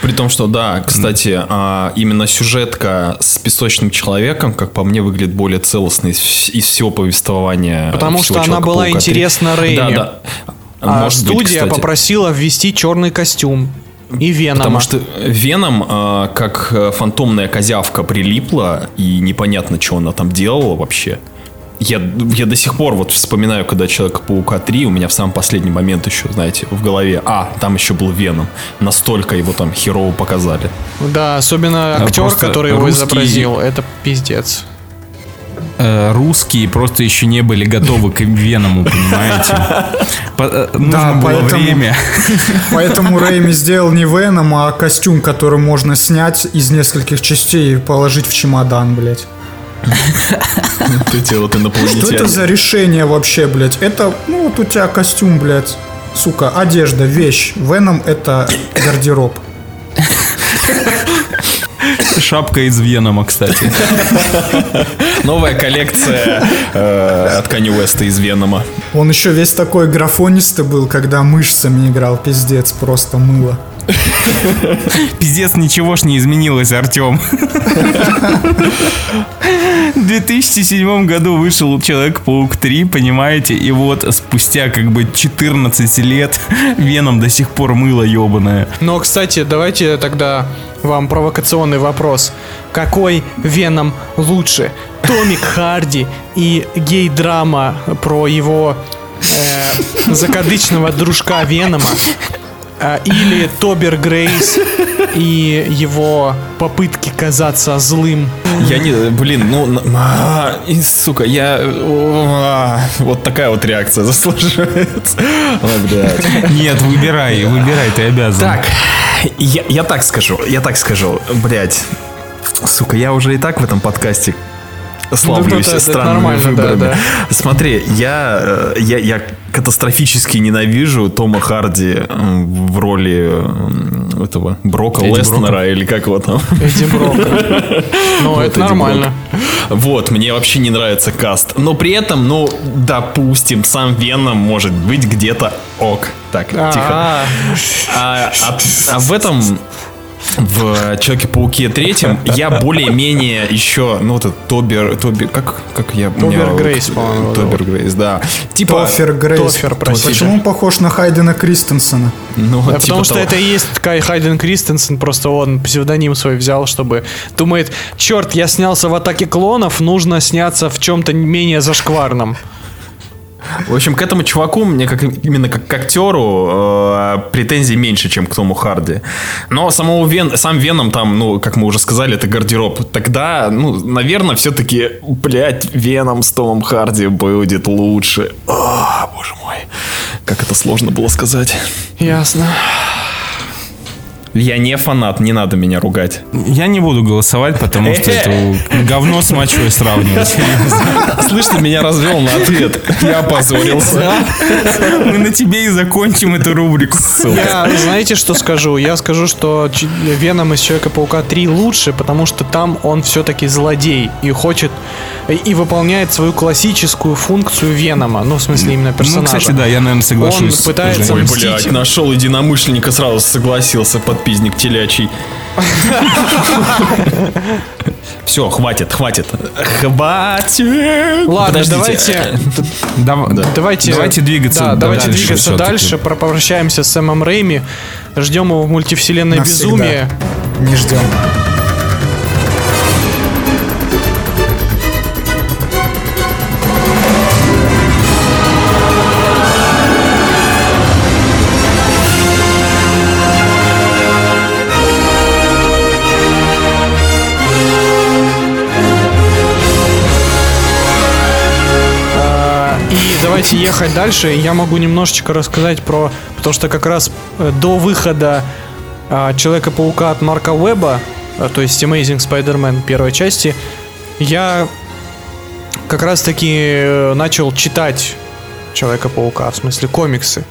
При том, что, да, кстати, а, именно сюжетка с песочным человеком, как по мне, выглядит более целостной из, вс- из всего повествования. Потому всего что она была Человека-паука 3. интересна Рэйми. Да, да. А Может быть, студия кстати. попросила ввести черный костюм и Венома. Потому что Веном, а, как э, фантомная козявка, прилипла, и непонятно, что она там делала вообще. Я, я до сих пор вот вспоминаю, когда Человека-паука 3, у меня в самый последний момент еще, знаете, в голове, а, там еще был Веном. Настолько его там херово показали. Да, особенно А актер, просто который его русский- изобразил, это пиздец. Э, русские просто еще не были готовы к Веному, понимаете? По- э, Нужно Да, было поэтому- время. [laughs] Поэтому Рэйми сделал не Веном, а костюм, который можно снять из нескольких частей и положить в чемодан, блядь. [laughs] Вот эти вот Что это за решение вообще, блядь? Это, ну вот у тебя костюм, блядь. Сука, одежда, вещь. Веном это гардероб. Шапка из Венома, кстати. [laughs] Новая коллекция э, от Kanye West из Венома. Он еще весь такой графонистый был, когда мышцами играл, пиздец, просто мыло. [laughs] Пиздец, ничего ж не изменилось, Артем. В 2007 году вышел Человек-паук 3, понимаете? И вот спустя как бы 14 лет Веном до сих пор мыло ебаное. Но, кстати, давайте тогда вам провокационный вопрос. Какой Веном лучше? Томик Харди и гей-драма про его э, закадычного дружка Венома? Э, или Тобер Грейс и его попытки казаться злым? Я не, блин, ну, а, и, сука, я, а, вот такая вот реакция блядь. Нет, выбирай, выбирай, ты обязан. Так, я, я так скажу, я так скажу, блядь. Сука, я уже и так в этом подкасте славлюсь это- это странными да, выборами. да. Смотри, я, э, я, я катастрофически ненавижу Тома Харди э, в роли э, этого Брока Эдди Леснера или как его там. Эдди Брока. [laughs] Ну, это нормально. Вот, мне вообще не нравится каст. Но при этом, ну, допустим, сам Веном может быть где-то ок. Так, тихо. А, А, а- а в этом в Человеке-пауке третьем я более-менее еще, ну вот этот Тобер, Тоби, как, как я... Тобер меня- Грейс, по-моему, Тобер Грейс, да. Типа... Тофер Грейс. Тофер, простите. Почему он похож на Хайдена Кристенсена? Ну, Да, типа потому что того. это и есть Кай Хайден Кристенсен, просто он псевдоним свой взял, чтобы... Думает, черт, я снялся в «Атаке клонов», нужно сняться в чем-то менее зашкварном. В общем, к этому чуваку мне как именно как к актеру э, претензий меньше, чем к Тому Харди. Но самого Вен, сам Веном там, ну, как мы уже сказали, это гардероб. Тогда, ну, наверное, все-таки, блядь, Веном с Томом Харди будет лучше. О, боже мой. Как это сложно было сказать. Ясно. Я не фанат, не надо меня ругать. Я не буду голосовать, потому что [laughs] это говно с мочой сравнивать. Слышь, ты меня развел на ответ. Я опозорился. Мы на тебе и закончим эту рубрику. Я, знаете, что скажу? Я скажу, что Веном из Человека-паука 3 лучше, потому что там он все-таки злодей и хочет и- выполняет свою классическую функцию Венома. Ну, в смысле, именно Ну, персонажа. кстати, да, я, наверное, соглашусь. Он пытается. Ой, блядь, нашел единомышленника, сразу согласился, подпизник телячий. Все, хватит, хватит. Хватит. Ладно, Подождите. давайте, Дав- давайте, Давайте двигаться да, давайте дальше двигаться дальше. Про- Попрощаемся с Сэмом Рэйми. Ждем его в мультивселенной Навсегда. безумие. Не ждем. Давайте ехать дальше. Я могу немножечко рассказать про... Потому что как раз э, до выхода а, Человека-паука от Марка Уэба, а, то есть Amazing Spider-Man первой части, я как раз таки э, начал читать Человека-паука, в смысле комиксы.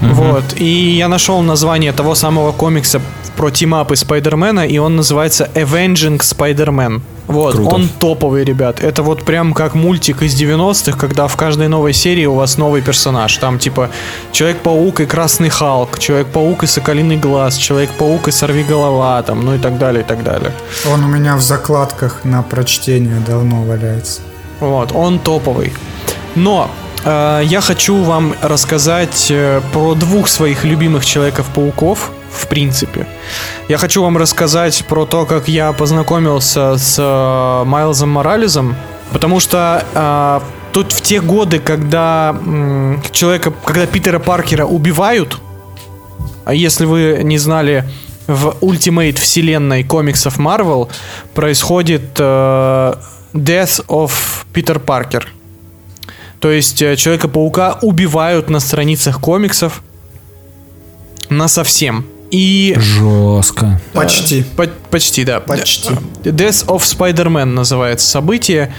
Вот. И я нашел название того самого комикса про тимапы Спайдермена, и он называется Avenging Spider-Man. Вот, Круто. он топовый, ребят. Это вот прям как мультик из 90-х, когда в каждой новой серии у вас новый персонаж. Там типа Человек-паук и Красный Халк, Человек-паук и Соколиный Глаз, Человек-паук и Сорвиголова, там, ну и так далее, и так далее. Он у меня в закладках на прочтение давно валяется. Вот, он топовый. Но э, я хочу вам рассказать э, про двух своих любимых Человеков-пауков, в принципе. Я хочу вам рассказать про то, как я познакомился с э, Майлзом Морализом, потому что э, тут в те годы, когда м, человека, когда Питера Паркера убивают, а если вы не знали, в Ultimate вселенной комиксов Marvel происходит э, Death of Peter Parker. То есть э, Человека-паука убивают на страницах комиксов на совсем. И Жестко. Почти. по- почти, да. Почти. Death of Spider-Man называется событие.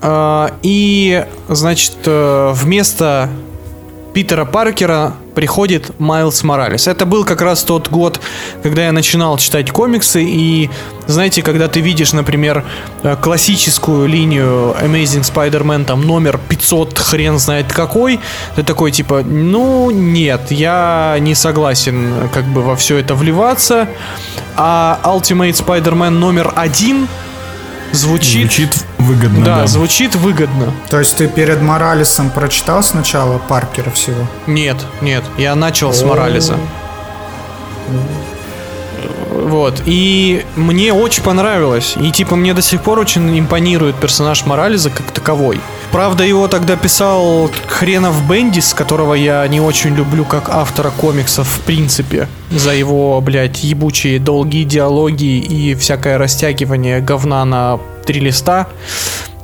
А, И, значит, э, вместо Питера Паркера приходит Майлз Моралес. Это был как раз тот год, когда я начинал читать комиксы, и, знаете, когда ты видишь, например, э, классическую линию Amazing Spider-Man, там, номер 500, хрен знает какой, ты такой, типа, ну, нет, я не согласен, как бы, во все это вливаться, а Ultimate Spider-Man номер один звучит... Звучит выгодно. да, да. звучит выгодно. То есть ты перед Моралесом прочитал сначала Паркера всего? Нет, нет, я начал с Морализа. Вот, и мне очень понравилось. И типа мне до сих пор очень импонирует персонаж Морализа как таковой. Правда, его тогда писал хренов Бендис, которого я не очень люблю как автора комиксов в принципе. За его, блядь, ебучие долгие диалоги и всякое растягивание говна на три листа.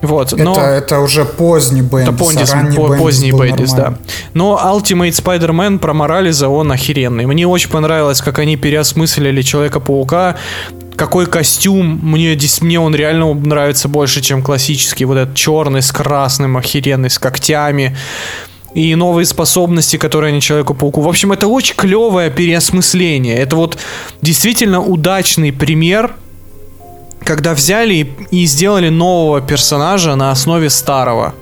Вот, но... Это, это уже поздний Бендис. Это Пондис, а ранний по- Бендис поздний Бендис, да. Но Ultimate Spider-Man про Морализа, он охеренный. Мне очень понравилось, как они переосмыслили Человека-паука. Какой костюм, мне, здесь- мне он реально нравится больше, чем классический. Вот этот черный с красным, охеренный, с когтями. И новые способности, которые они Человеку-пауку. В общем, это очень клевое переосмысление. Это вот действительно удачный пример когда взяли и, сделали нового персонажа на основе старого.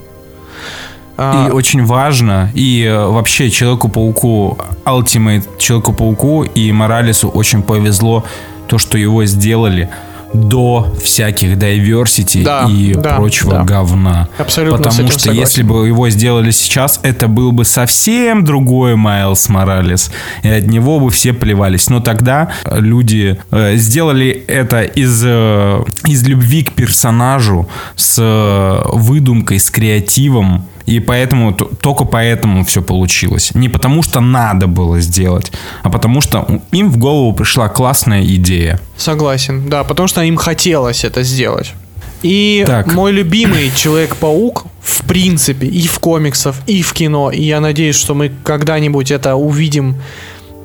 А, И очень важно, и э, вообще Человеку-пауку, Ultimate Человеку-пауку и Моралесу очень повезло то, что его сделали до всяких diversity Да, и да, прочего да. говна. Абсолютно Потому что согласен. если бы его сделали сейчас, это был бы совсем другой Майлз Моралес. И от него бы все плевались. Но тогда э, люди э, сделали это из, э, из любви к персонажу, с э, выдумкой, с креативом. И поэтому, только поэтому все получилось. Не потому что надо было сделать, а потому что им в голову пришла классная идея. Согласен, да, потому что им хотелось это сделать. И Так. мой любимый Человек-паук, в принципе, и в комиксах, и в кино, и я надеюсь, что мы когда-нибудь это увидим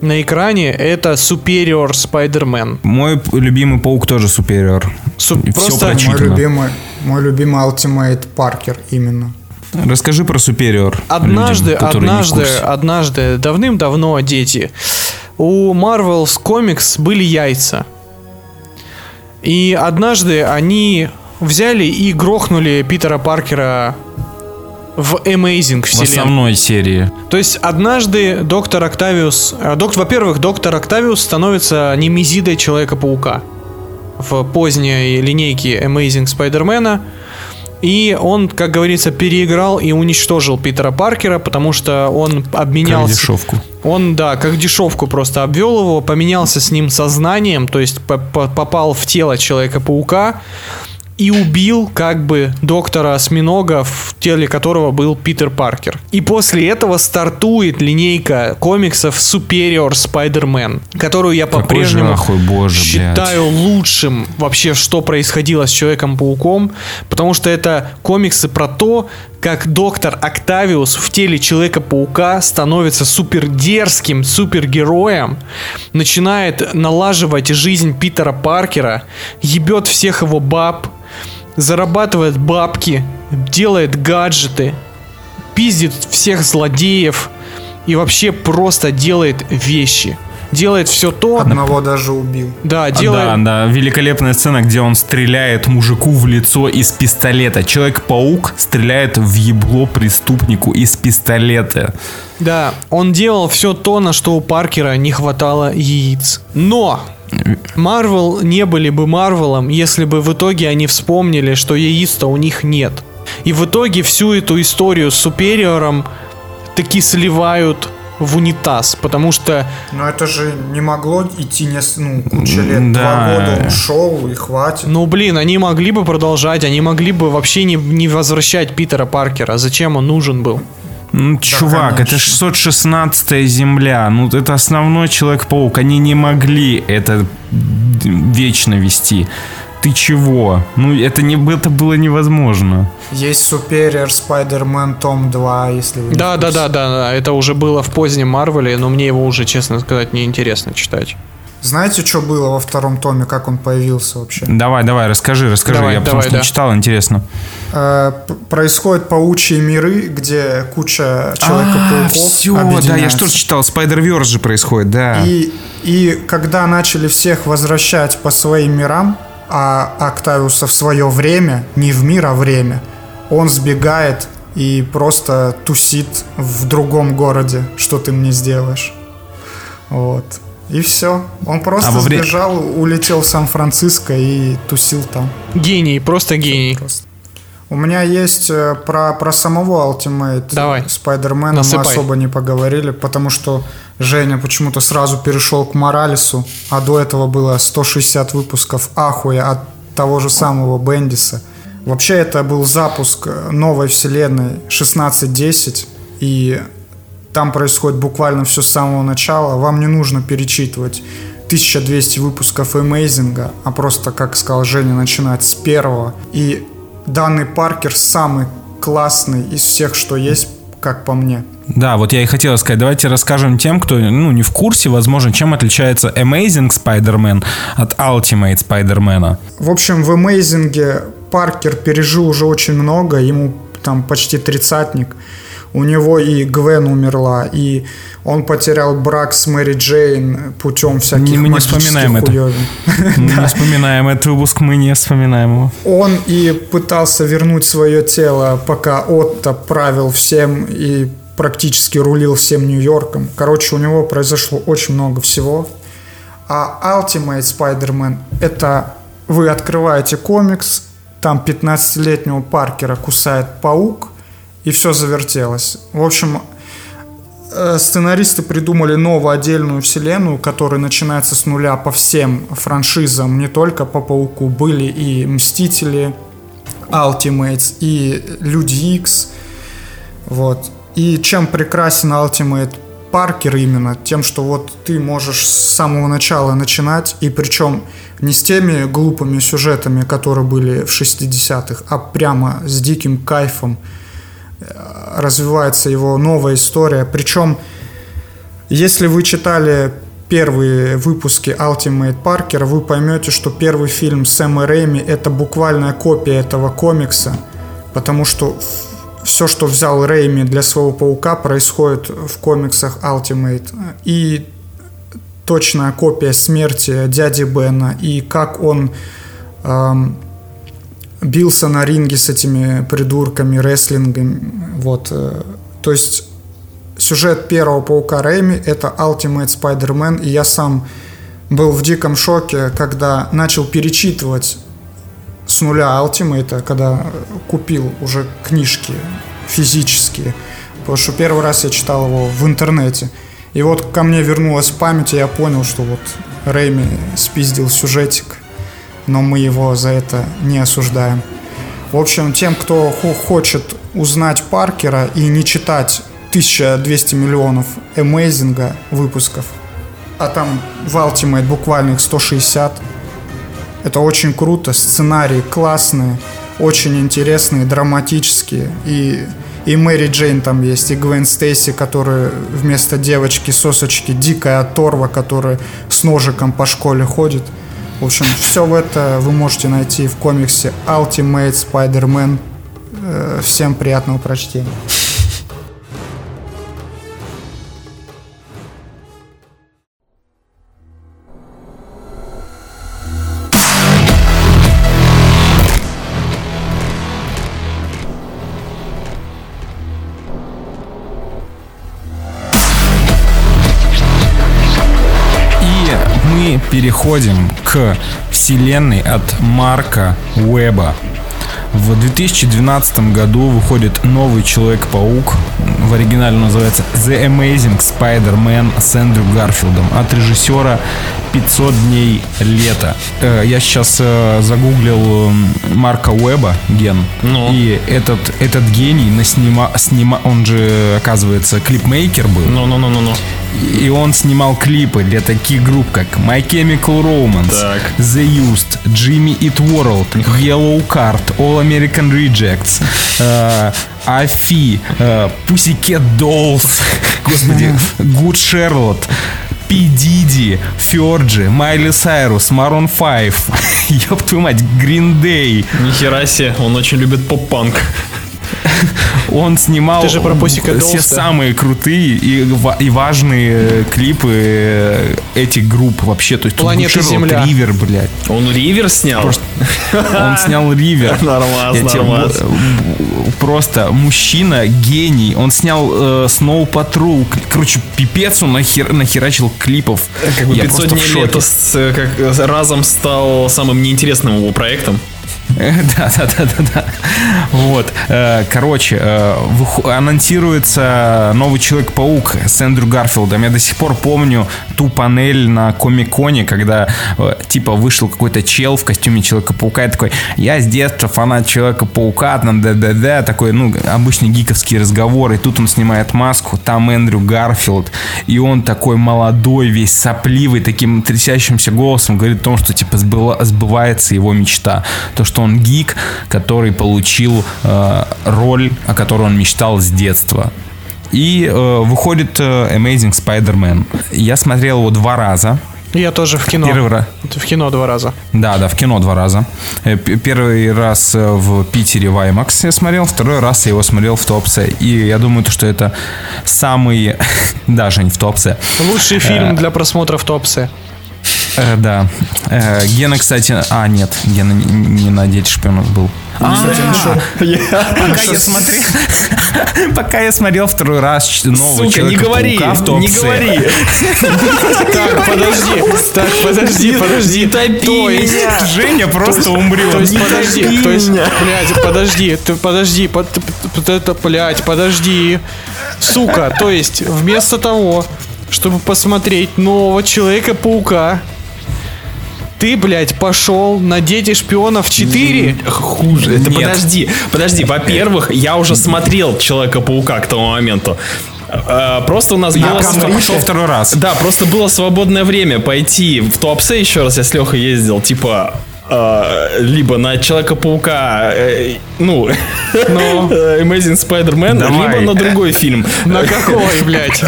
на экране, это Superior Spider-Man. Мой любимый паук тоже супериор. Су- Всё просто- Мой любимый, мой любимый Ultimate Паркер именно. Расскажи про супериор. Однажды, людям, в однажды, однажды, давным-давно, дети, у Marvel Comics были яйца. И однажды они взяли и грохнули Питера Паркера в Amazing В вселенной. основной серии. То есть однажды доктор Октавиус... э, док- во-первых, доктор Октавиус становится немезидой Человека-паука в поздней линейке Amazing Spider-Man. И он, как говорится, переиграл и уничтожил Питера Паркера, потому что он Как обменялся... дешевку. Он, да, как дешевку просто обвел его, поменялся с ним сознанием, то есть по- по- попал в тело Человека-паука и убил как бы доктора Осьминога, в теле которого был Питер Паркер. И после этого стартует линейка комиксов Superior Spider-Man, которую я по-прежнему боже, блядь. считаю лучшим вообще, что происходило с Человеком-пауком, потому что это комиксы про то, как доктор Октавиус в теле Человека-паука становится супер дерзким супергероем, начинает налаживать жизнь Питера Паркера, ебет всех его баб, зарабатывает бабки, делает гаджеты, пиздит всех злодеев и вообще просто делает вещи. Делает все то, Одного даже убил. да, делает, Да, да, великолепная сцена, где он стреляет мужику в лицо из пистолета. Человек-паук стреляет в ебло преступнику из пистолета. Да, он делал все то, на что у Паркера не хватало яиц. Но Марвел не были бы Марвелом, если бы в итоге они вспомнили, что яиц-то у них нет. И в итоге всю эту историю с Супериором таки сливают в унитаз, потому что Но это же не могло идти не, ну, куча лет. Да. Два года ушел и хватит. Ну, блин, они могли бы продолжать, они могли бы вообще не, не возвращать Питера Паркера. Зачем он нужен был? Ну, чувак, это конечно. 616 земля. Ну, это основной Человек-паук. Они не могли это вечно вести. Ты чего? Ну, это, не, это было невозможно. Есть Superior Spider-Man Том 2, если вы не Да, да, да, да, да, это уже было в позднем Марвеле, но мне его уже, честно сказать, неинтересно читать. Знаете, что было во втором томе, как он появился вообще? Давай, давай, расскажи, расскажи. Давай, Я потому давай, что не да. читал, интересно. Э, происходят паучьи миры, где куча Человека-пауков все, А, да, я тоже читал. Spider-Verse же происходит, да. И, и когда начали всех возвращать по своим мирам, а Октавиуса в свое время, не в мир, а время, он сбегает и просто тусит в другом городе, что ты мне сделаешь. Вот. И все. Он просто А во вре- сбежал, улетел в Сан-Франциско и тусил там. Гений, просто гений. Просто. У меня есть э, про, про самого Ultimate Давай. Спайдермена мы особо не поговорили, потому что Женя почему-то сразу перешел к Моралесу, а до этого было 160 выпусков Ахуя от того же самого Бендиса. Вообще это был запуск э, новой вселенной 1610, и там происходит буквально все с самого начала. Вам не нужно перечитывать 1200 выпусков Эмейзинга, а просто, как сказал Женя, начинать с первого. И данный Паркер самый классный из всех, что есть, как по мне. Да, вот я и хотел сказать, давайте расскажем тем, кто ну, не в курсе, возможно, чем отличается Amazing Spider-Man от Ultimate Spider-Man. В общем, в Эмейзинге Паркер пережил уже очень много, ему там почти тридцатник. У него и Гвен умерла, и он потерял брак с Мэри Джейн путем всяких мы не вспоминаем это. хуёвин. [laughs] Мы не вспоминаем этот выпуск, мы не вспоминаем его. Он и пытался вернуть свое тело, пока Отто правил всем и практически рулил всем Нью-Йорком. Короче, у него произошло очень много всего. А Ultimate Spider-Man — это вы открываете комикс, там 15-летнего Паркера кусает паук, и все завертелось. В общем, э, сценаристы придумали новую отдельную вселенную, которая начинается с нуля по всем франшизам, не только по Пауку. Были и Мстители, Ultimates, и Люди Икс. Вот. И чем прекрасен Ultimate Паркер именно? Тем, что вот ты можешь с самого начала начинать, и причем не с теми глупыми сюжетами, которые были в 60-х, а прямо с диким кайфом развивается его новая история. Причем, если вы читали первые выпуски Ultimate Parker, вы поймете, что первый фильм Сэма Рэйми это буквальная копия этого комикса, потому что все, что взял Рэйми для своего паука, происходит в комиксах Ultimate. И точная копия смерти дяди Бена, и как он эм, бился на ринге с этими придурками, рестлингом. Вот. э, То есть сюжет первого паука Рэйми это Ultimate Spider-Man, и я сам был в диком шоке, когда начал перечитывать с нуля Ultimate, когда купил уже книжки физические. Потому что первый раз я читал его в интернете. И вот ко мне вернулась память, и я понял, что вот Рэйми спиздил сюжетик, но мы его за это не осуждаем. В общем, тем, кто хо- хочет узнать Паркера и не читать 1200 миллионов эмейзинга выпусков, а там в Ultimate буквально их 160, это очень круто, сценарии классные, очень интересные, драматические. И, и Мэри Джейн там есть, и Гвен Стейси, которая вместо девочки сосочки дикая оторва, которая с ножиком по школе ходит. В общем, все в это вы можете найти в комиксе Ultimate Spider-Man. Э, Всем приятного прочтения. Переходим вселенной от Марка Уэба. В 2012 году выходит новый Человек-паук. В оригинале называется The Amazing Spider-Man с Эндрю Гарфилдом от режиссера 500 дней лета. Э, Я сейчас э, загуглил Марка Уэба, Ген. Ну. И этот, этот гений наснима, снима, он же, оказывается, клипмейкер был. Ну-ну-ну-ну-ну. И он снимал клипы для таких групп, как My Chemical Romance, Так. The Used, Jimmy Eat World, Yellow Card, All American Rejects, э, Афи, э, Pussycat Dolls, господи, [laughs] Good Charlotte, P. Diddy, Ферджи, Майли Сайрус, Maroon [laughs] 5, ёб твою мать, Day. Нихера себе, он очень любит поп-панк. Он снимал Ты же про все самые крутые и, и важные э, клипы э, этих групп вообще. То есть Планета Земля. Ривер, блядь. Он Ривер снял? Просто- Он снял Ривер. [laughs] Б- б- Просто мужчина, гений. Он снял э, Snow Patrol. Короче, пипец он нахер, нахерачил клипов. Как бы Я 500 просто в дней лета с, как, э, разом стал самым неинтересным его проектом. [laughs] Да, да, да, да, да. Вот. э, Короче, э, анонсируется новый Человек-паук с Эндрю Гарфилдом. Я до сих пор помню ту панель на Комик-Коне, когда э, типа вышел какой-то чел в костюме Человека-паука и такой, я с детства фанат Человека-паука, там, да-да-да, такой, ну, обычный гиковский разговор, и тут он снимает маску, там Эндрю Гарфилд, и он такой молодой, весь сопливый, таким трясящимся голосом говорит о том, что типа сбыла- сбывается его мечта. То, что он гик, который получил э, роль, о которой он мечтал с детства. И э, выходит э, Amazing Spider-Man. Я смотрел его два раза. Я тоже в кино. Первый раз. В кино два раза. Да, да, в кино два раза. Э, Первый раз э, в Питере в IMAX я смотрел, второй раз я его смотрел в Топсе. И я думаю, то, что это самый... [laughs] Да, Жень, в Топсе. Лучший фильм для просмотра в Топсе. Э, да. Э, Гена, кстати... А, нет, Гена не, не на Дети шпионов был. А, [laughs] пока я смотрел... [laughs] Пока я смотрел второй раз нового Сука, [laughs] не говори, не говори. Так, подожди. Так, подожди, подожди. То есть- Женя просто умрет. То есть, подожди, то есть, блядь, подожди, ты подожди, это, блядь, подожди. Сука, то есть, вместо того, чтобы посмотреть нового Человека-паука, ты, блядь, пошел на Дети шпионов 4? Хуже. Это Нет. подожди, подожди. Во-первых, я уже смотрел Человека-паука к тому моменту. Э, Просто у нас было... Я пошел второй раз. Да, просто было свободное время пойти в Туапсе еще раз, я с Лехой ездил, типа, э, либо на Человека-паука, э, ну, Ну. [laughs] Amazing Spider-Man, Давай. либо на другой фильм. На какой, блядь?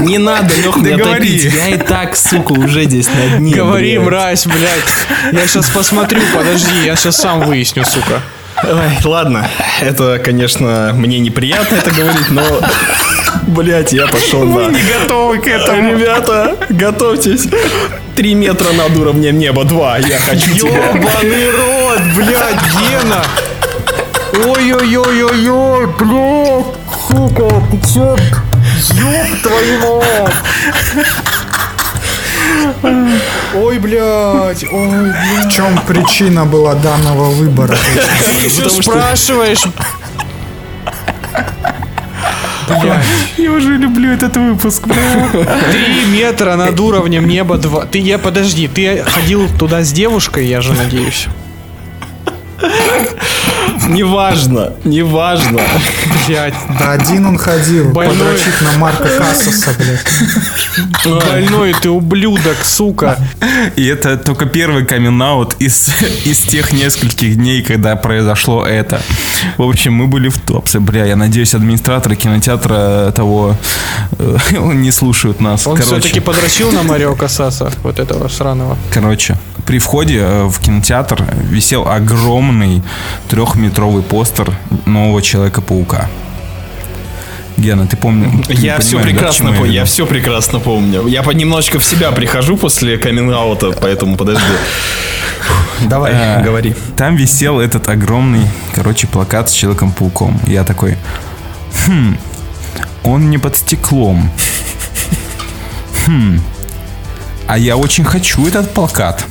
Не надо, Лех, меня говори. Я и так, сука, уже здесь на дне. Говори, мразь, блядь. Я сейчас посмотрю, подожди, я сейчас сам выясню, сука. Ой, ладно, это, конечно, мне неприятно это говорить, но, блядь, я пошел на... Не готовы к этому. Ребята, готовьтесь. Три метра над уровнем неба, два. Я хочу тебя. Ёбаный рот, блядь, Гена. Ой-ой-ой-ой-ой, блядь, сука, ты чё? Ёб твою мать. Ой, блядь, ой, блядь. В чем причина была данного выбора? Ты еще спрашиваешь? Блядь, Я уже люблю этот выпуск. три метра над уровнем неба два. Ты, я, подожди, ты ходил туда с девушкой, я же надеюсь. Неважно, неважно. Блядь, Да один он ходил, Больной. подрочить на Марка Кассаса, блядь. больной ты ублюдок, сука. И это только первый камин из, из тех нескольких дней, когда произошло это. В общем, мы были в Топсе. Бля, я надеюсь, администраторы кинотеатра того э, [laughs] не слушают нас. Он Короче, все-таки подрочил на Марио Касаса, вот этого сраного. Короче, при входе э, в кинотеатр висел огромный трехметровый постер нового Человека-паука. Гена, ты помнишь? Я все прекрасно помню, я все прекрасно помню. Я немножечко в себя прихожу после камин поэтому подожди. Давай, Э, говори. Там висел этот огромный, короче, плакат с Человеком-пауком. Я такой, хм, он не под стеклом. Хм, а я очень хочу этот плакат.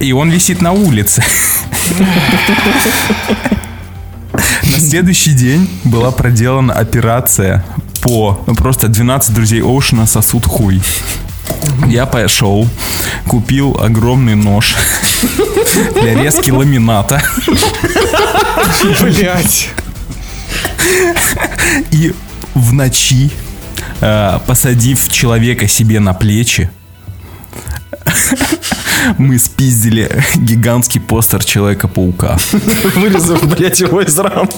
И он висит на улице. На следующий день была проделана операция по... ну, Просто 12 друзей Оушена сосут хуй. Я пошел, купил огромный нож для резки ламината Блять. и в ночи, э, посадив человека себе на плечи, мы спиздили гигантский постер Человека-паука. Вырезав, блядь, его из рамы.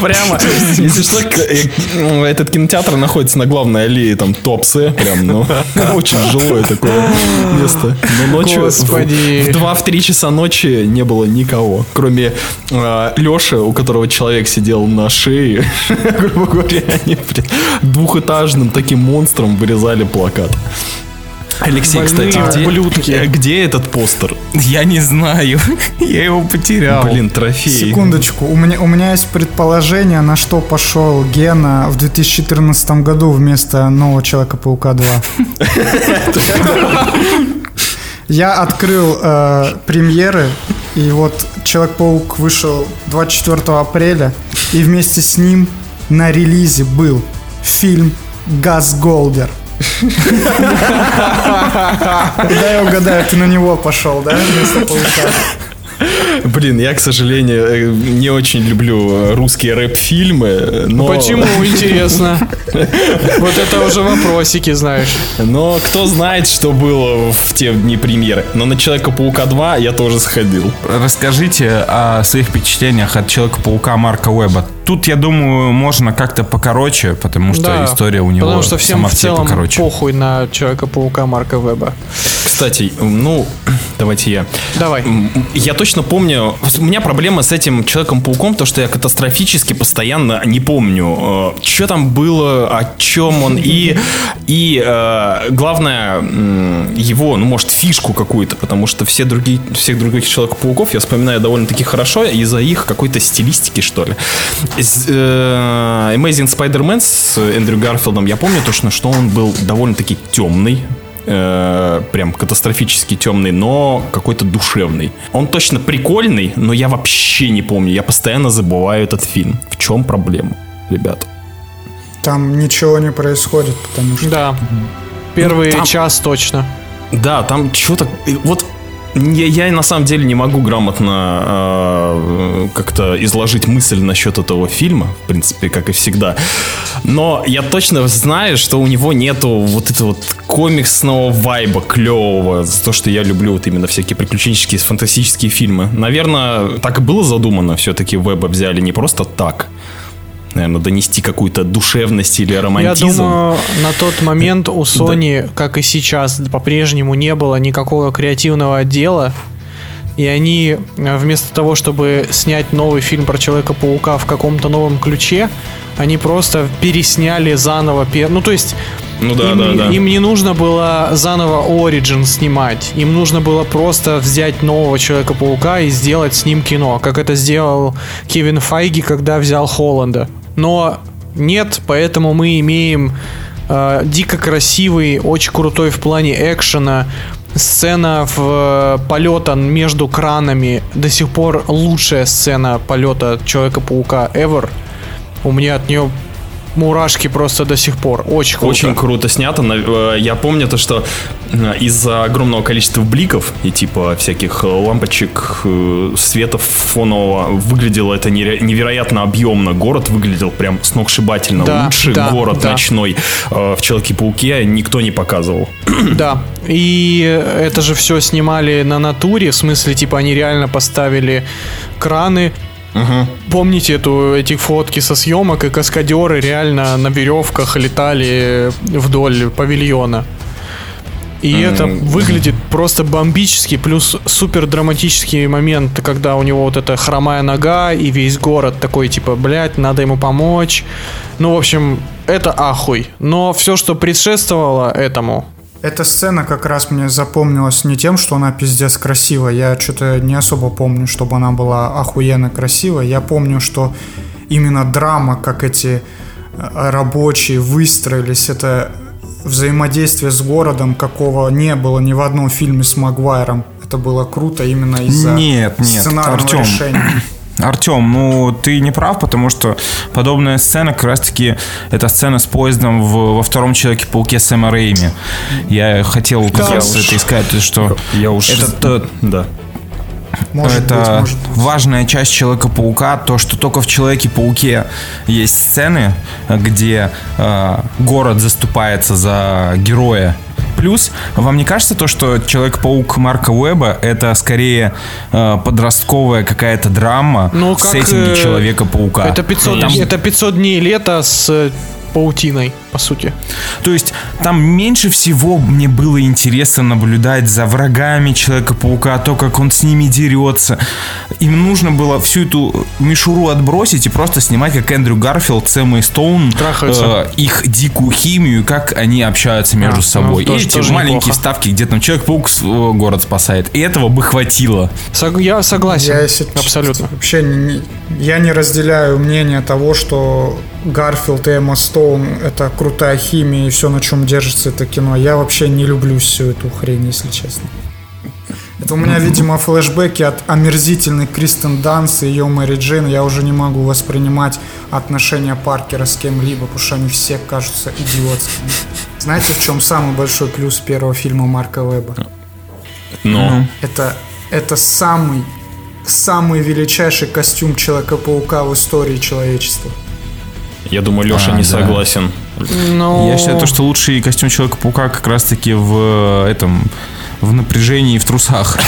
Прямо. Если что, э, этот кинотеатр находится на главной аллее, там, Топсы. Прям, ну, [laughs] очень жилое такое место. Но ночью Господи. в 2-3 часа ночи не было никого. Кроме Леши, у которого человек сидел на шее. [laughs] Грубо говоря, они, блядь, двухэтажным таким монстром вырезали плакат. Алексей, Больные кстати, где, ублюдки. э, где этот постер? Я не знаю, [laughs] я его потерял. Блин, трофей. Секундочку, у меня, у меня есть предположение, на что пошел Гена в 2014 году вместо нового Человека-паука 2. [laughs] Я открыл э, премьеры, и вот Человек-паук вышел 24 апреля, и вместе с ним на релизе был фильм «Газ Голдер». Дай я угадаю, ты на него пошел, да, вместо паука? Блин, я, к сожалению, э, не очень люблю э, русские рэп-фильмы, э, но... Почему, [laughs] интересно? Вот это уже вопросики, знаешь. Но кто знает, что было в те дни премьеры. Но на Человека-паука 2 я тоже сходил. Расскажите о своих впечатлениях от Человека-паука Марка Уэба. тут, я думаю, можно как-то покороче, потому что Да, история у него Потому что всем сама в целом покороче. похуй на Человека-паука Марка Веба. Кстати, ну, [clears throat] давайте я. Давай. Я точно помню, у меня проблема с этим Человеком-пауком, то, что я катастрофически постоянно не помню, что там было, о чем он, и, и э, главное, его, ну, может, фишку какую-то, потому что все другие, всех других Человека-пауков я вспоминаю довольно-таки хорошо из-за их какой-то стилистики, что ли. Из, э, Amazing Spider-Man с Эндрю Гарфилдом, я помню точно, что он был довольно-таки темный, э, прям катастрофически темный, но какой-то душевный. Он точно прикольный, но я вообще не помню. Я постоянно забываю этот фильм. В чем проблема, ребят? Там ничего не происходит, потому что... Да. Первый Ну, там- час точно. Да, там что-то... Вот я, я на самом деле не могу грамотно э, как-то изложить мысль насчет этого фильма, в принципе, как и всегда. Но я точно знаю, что у него нету вот этого вот комиксного вайба клевого, то, что я люблю вот именно всякие приключенческие, фантастические фильмы. Наверное, так и было задумано, все-таки веба взяли не просто так. Наверное, донести какую-то душевность или Я романтизм. думаю, на тот момент у Sony, как и сейчас, по-прежнему не было никакого креативного отдела. И они э, вместо того, чтобы снять новый фильм про Человека-паука в каком-то новом ключе, они просто пересняли заново. Ну, то есть Ну да, им, да, да. им не нужно было заново Origin снимать. Им нужно было просто взять нового Человека-паука и сделать с ним кино, как это сделал Кевин Файги, когда взял Холланда. Но нет, поэтому мы имеем э, дико красивый, очень крутой в плане экшена. Сцена в э, полета между кранами до сих пор лучшая сцена полета Человека-паука ever. У меня от нее мурашки просто до сих пор. Очень круто. Очень круто снято. Э, Я помню то, что э, из-за огромного количества бликов и типа всяких э, лампочек, света фонового выглядело это невероятно объемно. Город выглядел прям сногсшибательно. Да, Лучший да, город да. ночной в Человеке-пауке никто не показывал. [clears throat] Да. И это же все снимали на натуре, в смысле, типа, они реально поставили краны. Помните эту, эти фотки со съемок, и каскадеры реально на веревках летали вдоль павильона. И это выглядит просто бомбически, плюс супер драматический момент, когда у него вот эта хромая нога, и весь город такой, типа, блядь, надо ему помочь. Ну, в общем, это ахуй. Но все, что предшествовало этому, Эта сцена как раз мне запомнилась не тем, что она пиздец красивая. Я что-то не особо помню, чтобы она была охуенно красивая. Я помню, что именно драма, как эти э, рабочие выстроились, это взаимодействие с городом, какого не было ни в одном фильме с Магуайром. Это было круто именно из-за Нет, нет, сценарного Артём. решения. Артем, ну ты не прав, потому что подобная сцена как раз-таки это сцена с поездом в- во втором Человеке-пауке Сэма Рэйми. Я хотел как Да раз это искать, то, что Я уж... это то- [laughs] Да. Может это быть, может быть. важная часть Человека-паука, то, что только в Человеке-пауке есть сцены, где э, город заступается за героя. Плюс, вам не кажется то, что Человек-паук Марка Уэба это скорее э, подростковая какая-то драма Ну, в как, сеттинге э, Человека-паука? это 500, Там- это 500 дней лета с э, паутиной, по сути. То есть там меньше всего мне было интересно наблюдать за врагами Человека-паука, то, как он с ними дерется. Им нужно было всю эту мишуру отбросить и просто снимать, как Эндрю Гарфилд с Эммой Стоун Трахаются. э, их дикую химию, как они общаются между А, собой. ну, тоже- и эти тоже маленькие неплохо. ставки, где там Человек-паук э, город спасает. И этого бы хватило. Сог- я согласен. Я если Абсолютно. вообще не- я не разделяю мнение того, что Гарфилд и Эмма Стоун это крутая химия и все, на чем держится это кино. Я вообще не люблю всю эту хрень, если честно. Это у меня, видимо, флешбеки от омерзительной Кристен Данс и ее Мэри Джейн. Я уже не могу воспринимать отношения Паркера с кем-либо, потому что они все кажутся идиотскими. Знаете, в чем самый большой плюс первого фильма Марка Веба? Но... Это, это самый, самый величайший костюм Человека-паука в истории человечества. Я думаю, Леша А, не да. согласен. Ну, Я считаю, то, что лучший костюм Человека-паука как раз-таки в э, этом в напряжении и в трусах.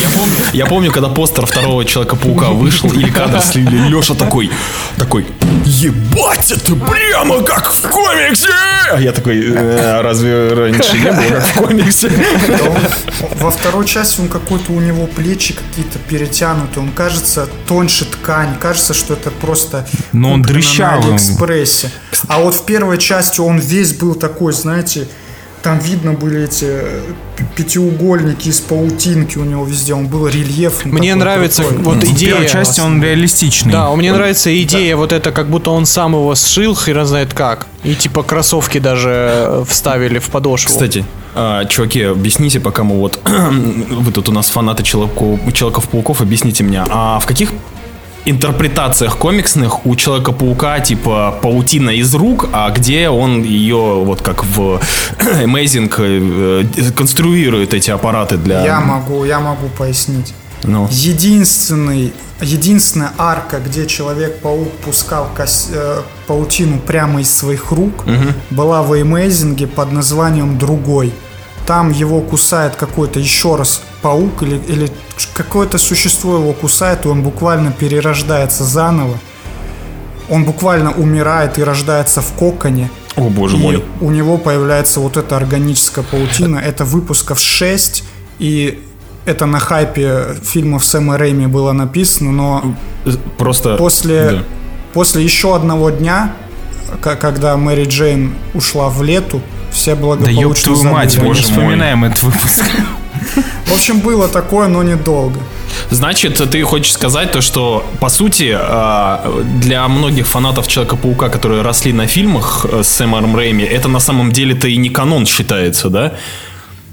Я помню, я помню, когда постер второго Человека-паука вышел, или кадр слили, Леша такой, такой, ебать, это прямо как в комиксе! А я такой, «Э, разве раньше не было как в комиксе? Во второй части он какой-то у него плечи какие-то перетянуты, он кажется тоньше ткань, кажется, что это просто Но он куплено дрищавый. на Алиэкспрессе. А вот в первой части он весь был такой, знаете, там видно были эти э, пятиугольники из паутинки у него везде, он был рельефный. Мне такой нравится крутой. вот В идея. первой части он реалистичный. Да, мне нравится идея вот это, как будто он сам его сшил, хрен знает как. И типа кроссовки даже э, вставили в подошву. Кстати, а, чуваки, объясните, пока мы вот... [clears throat] Вы тут у нас фанаты Человеку- Человеков-пауков, объясните мне, а в каких интерпретациях комиксных у Человека-паука типа паутина из рук, а где он ее вот как в [clears throat] Amazing э, конструирует эти аппараты для... Я могу, я могу пояснить. Ну, Единственный, единственная арка, где Человек-паук пускал кос- э, паутину прямо из своих рук, была в Эмейзинге под названием «Другой». Там его кусает какой-то еще раз паук или, или какое-то существо его кусает, и он буквально перерождается заново. Он буквально умирает и рождается в коконе. о боже И мой. у него появляется вот эта органическая паутина. Это выпусков 6, и это на хайпе фильмов Сэма Рэйми было написано, но Просто... после, Да. после еще одного дня, когда Мэри Джейн ушла в лету, все Да благополучно ёб твою мать, мы не боже мой. вспоминаем этот выпуск. В общем, было такое, но недолго. Значит, ты хочешь сказать то, что, по сути, а, для многих фанатов Человека-паука, которые росли на фильмах э, с Сэмом Рэйми, это на самом деле-то и не канон считается, да?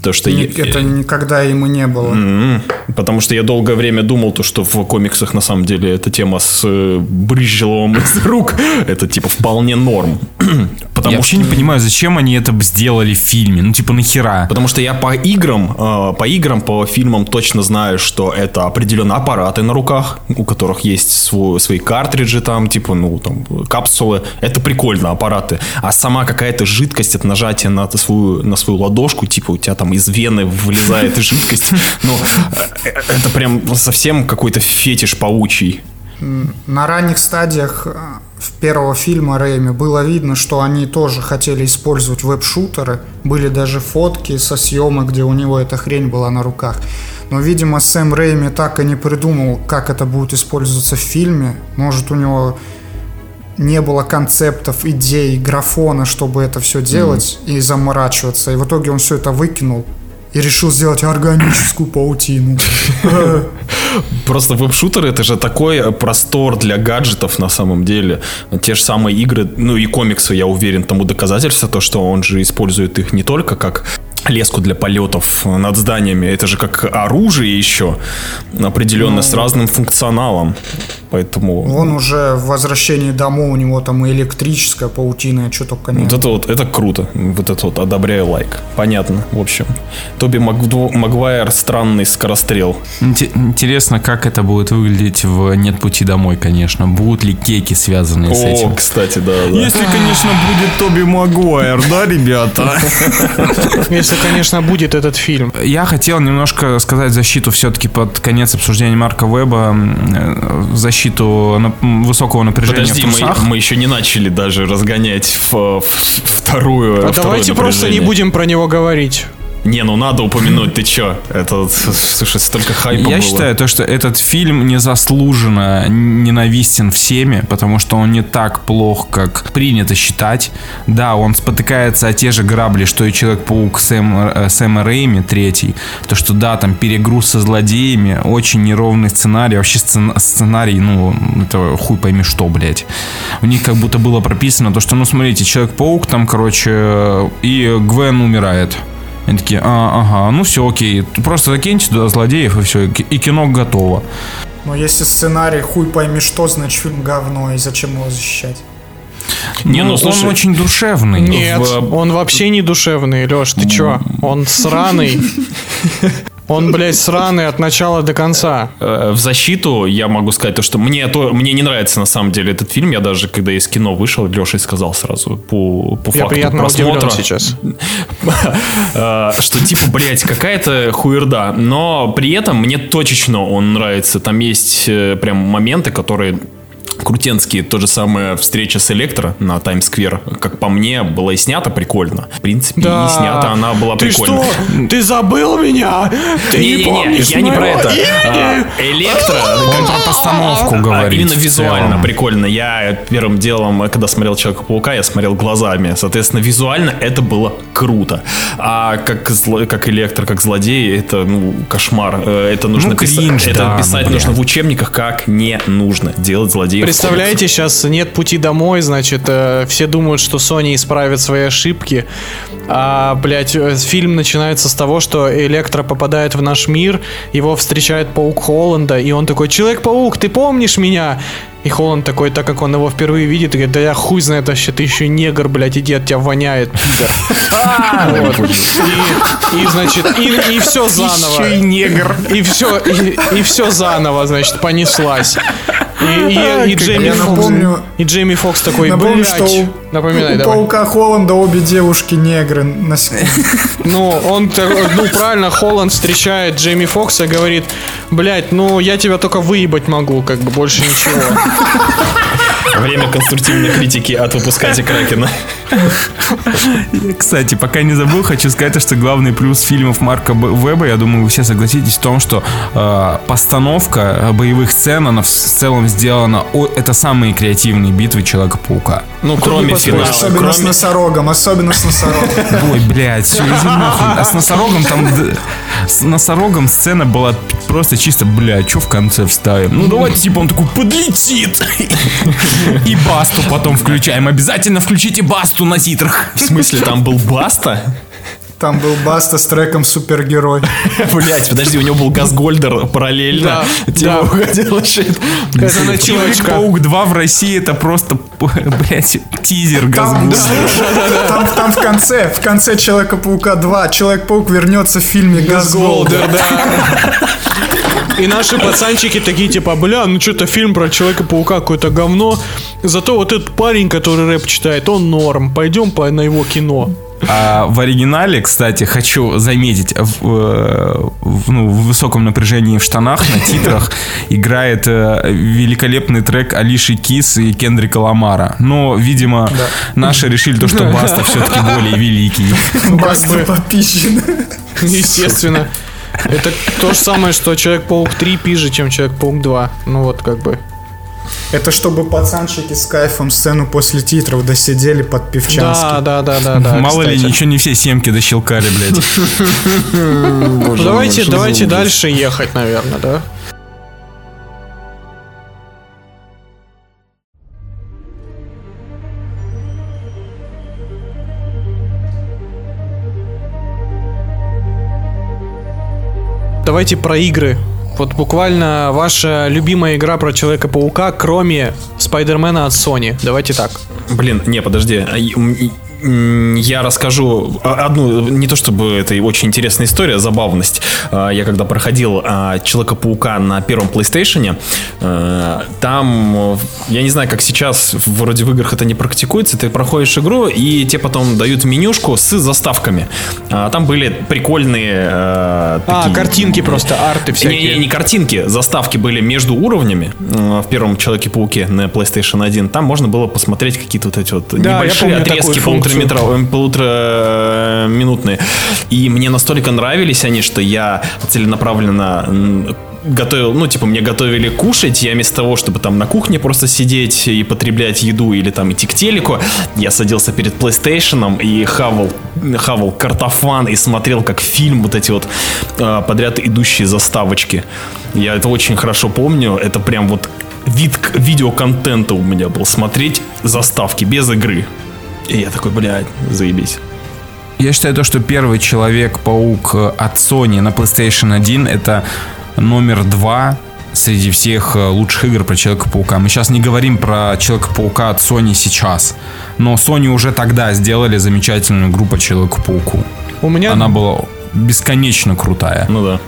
То, что... Ни- я- Это никогда и не было. М, Потому что я долгое время думал, то, что в комиксах на самом деле эта тема с э, брызжелом из рук, это типа вполне норм. [clears throat] Потому Я вообще что не понимаю, зачем они это сделали в фильме. Ну, типа, нахера? Потому что я по играм, э, по играм, по фильмам точно знаю, что это определенные аппараты на руках, у которых есть свой, свои картриджи там, типа, ну, там, капсулы. Это прикольно, аппараты. А сама какая-то жидкость от нажатия на свою, на свою ладошку, типа, у тебя там из вены вылезает жидкость. Ну, это прям совсем какой-то фетиш паучий. На ранних стадиях э, в первого фильма Рэйми было видно, что они тоже хотели использовать веб-шутеры. Были даже фотки со съемок, где у него эта хрень была на руках. Но, видимо, Сэм Рэйми так и не придумал, как это будет использоваться в фильме. Может, у него не было концептов, идей, графона, чтобы это все делать и заморачиваться. И в итоге он все это выкинул и решил сделать органическую паутину. Просто веб-шутеры это же такой простор для гаджетов на самом деле. Те же самые игры, ну и комиксы, я уверен, тому доказательство, то, что он же использует их не только как леску для полетов над зданиями, это же как оружие еще, определенно с разным функционалом. Поэтому Он уже в возвращении домой, у него там и электрическая паутина, и что только не вот это вот, это круто. Вот это вот одобряю лайк. Понятно, в общем. Тоби Макду- Магуайр странный скорострел. Инте- Интересно, как это будет выглядеть в «Нет пути домой», конечно. Будут ли кейки, связанные с О, этим? кстати, да, да. Если, конечно, будет Тоби Магуайр, да, ребята? [laughs] Если, конечно, будет этот фильм. Я хотел немножко сказать защиту все-таки под конец обсуждения Марка Веба, э, в защиту на- высокого напряжения Подожди, в мы, трусах. мы еще не начали даже разгонять в, в- вторую. А второе давайте просто не будем про него говорить. Не, ну надо упомянуть, ты чё? Это, слушай, столько хайпа Я было. считаю, то, что этот фильм незаслуженно ненавистен всеми, потому что он не так плох, как принято считать. Да, он спотыкается о те же грабли, что и Человек-паук Сэм, э, Сэма Рэйми, третий. То, что да, там перегруз со злодеями, очень неровный сценарий. Вообще сцен- сценарий, ну, это хуй пойми что, блядь. У них как будто было прописано то, что, ну, смотрите, Человек-паук там, короче, э, и Гвен умирает. Они такие, а, ага, ну все, окей, просто закиньте туда злодеев и все, и кино готово. Но если сценарий хуй пойми что, значит фильм говно, и зачем его защищать? Не, ну, он слушай, очень душевный. Нет, в- он вообще не душевный, Леш, ты чё? Он сраный. [laughs] Он, блядь, сраный от начала до конца. Э, В защиту я могу сказать то, что мне, то, мне не нравится на самом деле этот фильм. Я даже, когда из кино вышел, Леша сказал сразу по, по Я факту приятно просмотра. сейчас. [laughs] Э, что типа, блядь, какая-то хуерда. Но при этом мне точечно он нравится. Там есть э, прям моменты, которые крутенские. То же самое встреча с Электро на Таймс-сквер, как по мне, была и снята прикольно. В принципе, и снята она была Ты прикольно. что? Ты забыл меня? Ты не, Не-не-не, помнишь я не про это. имени? А, Электро, Он про постановку а, говорит. именно визуально прикольно. Я первым делом, когда смотрел Человека-паука, я смотрел глазами. Соответственно, визуально это было круто. А как, зло- как Электро, как злодей, это ну, кошмар. Э, Это нужно Ну, писать, кринж, это да, писать блядь. нужно в учебниках, как не нужно делать злодеев. Представляете, сейчас нет пути домой, значит, э, все думают, что Sony исправит свои ошибки. А, блядь, э, фильм начинается с того, что Электро попадает в наш мир, его встречает паук Холланда, и он такой, Человек-паук, ты помнишь меня? И Холланд такой, так как он его впервые видит, говорит, да я хуй знает вообще, ты еще негр, блядь, иди, от тебя воняет, пидор. [laughs] И, значит, и, все заново. Еще и негр. И все, и все заново, значит, понеслась. И, и- и Джейми Фокс, напомню- и Джейми Фокс такой, Напомню, блядь. что у, Напоминай, у давай. паука Холланда обе девушки негры. На. [laughs] Ну, он, ну, правильно, Холланд встречает Джейми Фокса и говорит, блядь, ну, я тебя только выебать могу, как бы, больше ничего. [laughs] Время конструктивной критики от выпускателя Кракена. Кстати, пока не забыл, хочу сказать, что главный плюс фильмов Марка Веба, я думаю, вы все согласитесь в том, что э, постановка боевых сцен, она в с- целом сделана, о- это самые креативные битвы Человека-паука. Ну, кроме поспоришь. финала. Особенно с Кроме... носорогом, особенно с носорогом. Ой, блядь, все, иди нахуй. А с носорогом там... С носорогом сцена была просто чисто, блядь, что в конце вставим? Ну, давайте, типа, он такой, подлетит. И басту потом включаем. Обязательно включите басту на титрах. В смысле, там был Баста? Там был Баста с треком «Супергерой». [laughs] Блять, подожди, у него был Газгольдер параллельно. Да, [laughs] Типа да. уходил вообще. [laughs] Это началочка. Человек-паук 2 в России это просто, блядь, тизер газгуза. там, в конце, в конце Человека-паука 2 Человек-паук вернется в фильме «Газголдер». Да. И наши пацанчики такие, типа, бля, ну что-то фильм про Человека-паука какое-то говно. Зато вот этот парень, который рэп читает, он норм. Пойдем по, на его кино. А в оригинале, кстати, хочу заметить, в, э, в, ну, в высоком напряжении в штанах на титрах [laughs] играет э, великолепный трек Алиши Кис и Кендрика Ламара. Но, видимо, наши решили то, что Баста все-таки более великий. Баста попищен. Естественно. Это то же самое, что Человек-паук 3 пиже, чем Человек-паук 2. Ну вот как бы. Это чтобы пацанчики с кайфом сцену после титров досидели под Да, Певчанский. да, да, да, да. Мало ли, кстати. ничего не все семки дощелкали, блядь. Ну, давайте, давайте дальше ехать, наверное, да? Давайте про игры. Вот буквально ваша любимая игра про Человека-паука, кроме Спайдермена от Sony. Давайте так. Блин, не, подожди. Я расскажу одну, не то чтобы это очень интересная история, забавность. А, Я когда проходил а, Человека-паука на первом PlayStation, э, там, я не знаю, как сейчас, вроде в играх это не практикуется, ты проходишь игру, и тебе потом дают менюшку с заставками. А, Там были прикольные... э, А, такие- картинки просто, арты всякие. не, не, не картинки, заставки были между уровнями э, в первом Человеке-пауке на PlayStation 1. Там можно было посмотреть какие-то вот эти вот Да, небольшие отрезки. Полутораметровые, полутораминутные. И мне настолько нравились они, что я целенаправленно готовил, ну, типа, мне готовили кушать, я вместо того, чтобы там на кухне просто сидеть и потреблять еду или там идти к телеку, я садился перед PlayStation и хавал, хавал картофан и смотрел как фильм вот эти вот э, подряд идущие заставочки. Я это очень хорошо помню, это прям вот вид видеоконтента у меня был, смотреть заставки без игры. И я такой, блядь, заебись. Я считаю то, что первый Человек-паук от Sony на PlayStation 1 это номер два среди всех э, лучших игр про Человека-паука. Мы сейчас не говорим про Человека-паука от Sony сейчас, но Sony уже тогда сделали замечательную игру по Человеку-пауку. У меня Она была бесконечно крутая. Ну да.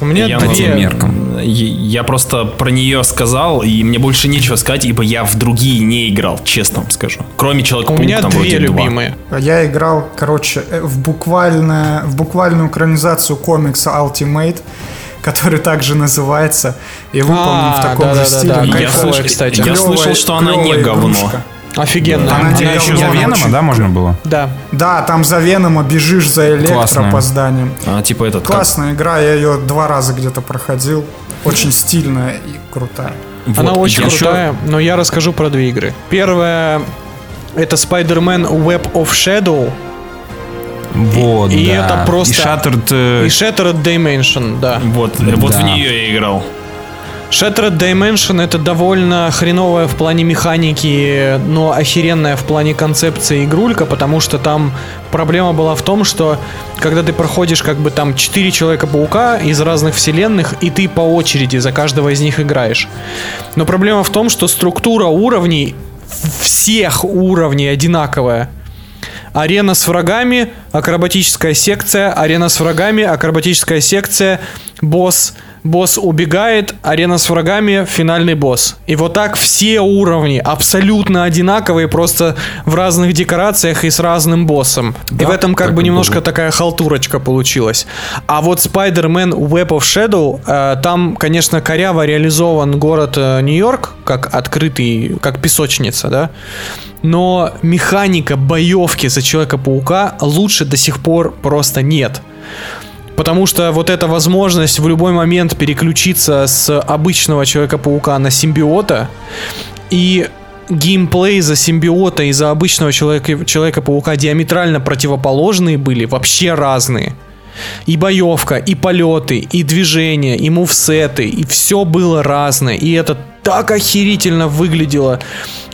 У меня Я, по две. тем меркам. Я я просто про нее сказал, и мне больше нечего сказать, ибо я в другие не играл, честно вам скажу. Кроме человека У меня две любимые. Я играл, короче, э, в, буквально, в буквальную экранизацию комикса Ultimate, который также называется, и выполнен А, в таком же да-да-да, стиле. да, Я, кайфовая, слыш- кстати. я слышал, что она не клёвая говно. Офигенно. Там, Да, где да, еще да, за очень. Венома, да, можно было? Да. Да, там за Венома бежишь за электро Классная. по зданиям. А, типа этот, как- Классная игра, я ее два раза где-то проходил. Очень стильная и крутая. вот, Она очень еще- крутая, но я расскажу про две игры. Первая это Spider-Man Web of Shadow Вот, и да. это просто- И Shattered... э, и Shattered Dimension, да. Вот, э, вот Да. в нее я играл. Shattered Dimension это довольно хреновая в плане механики, но охеренная в плане концепции игрулька, потому что там проблема была в том, что когда ты проходишь как бы там 4 Человека-паука из разных вселенных, и ты по очереди за каждого из них играешь. Но проблема в том, что структура уровней, всех уровней одинаковая. Арена с врагами, акробатическая секция, арена с врагами, акробатическая секция, босс, босс убегает, арена с врагами, финальный босс. И вот так все уровни абсолютно одинаковые, просто в разных декорациях и с разным боссом. и Да, в этом как бы и немножко было. такая халтурочка получилась. А вот Spider-Man Web of Shadow, э, там, конечно, коряво реализован город э, Нью-Йорк, как открытый, как песочница, да? Но механика боевки за Человека-паука лучше до сих пор просто нет. Потому что вот эта возможность в любой момент переключиться с обычного Человека-паука на симбиота и геймплей за симбиота и за обычного человека, Человека-паука диаметрально противоположные были, вообще разные. И боевка, и полеты, и движения, и мувсеты, и все было разное. И это так охерительно выглядело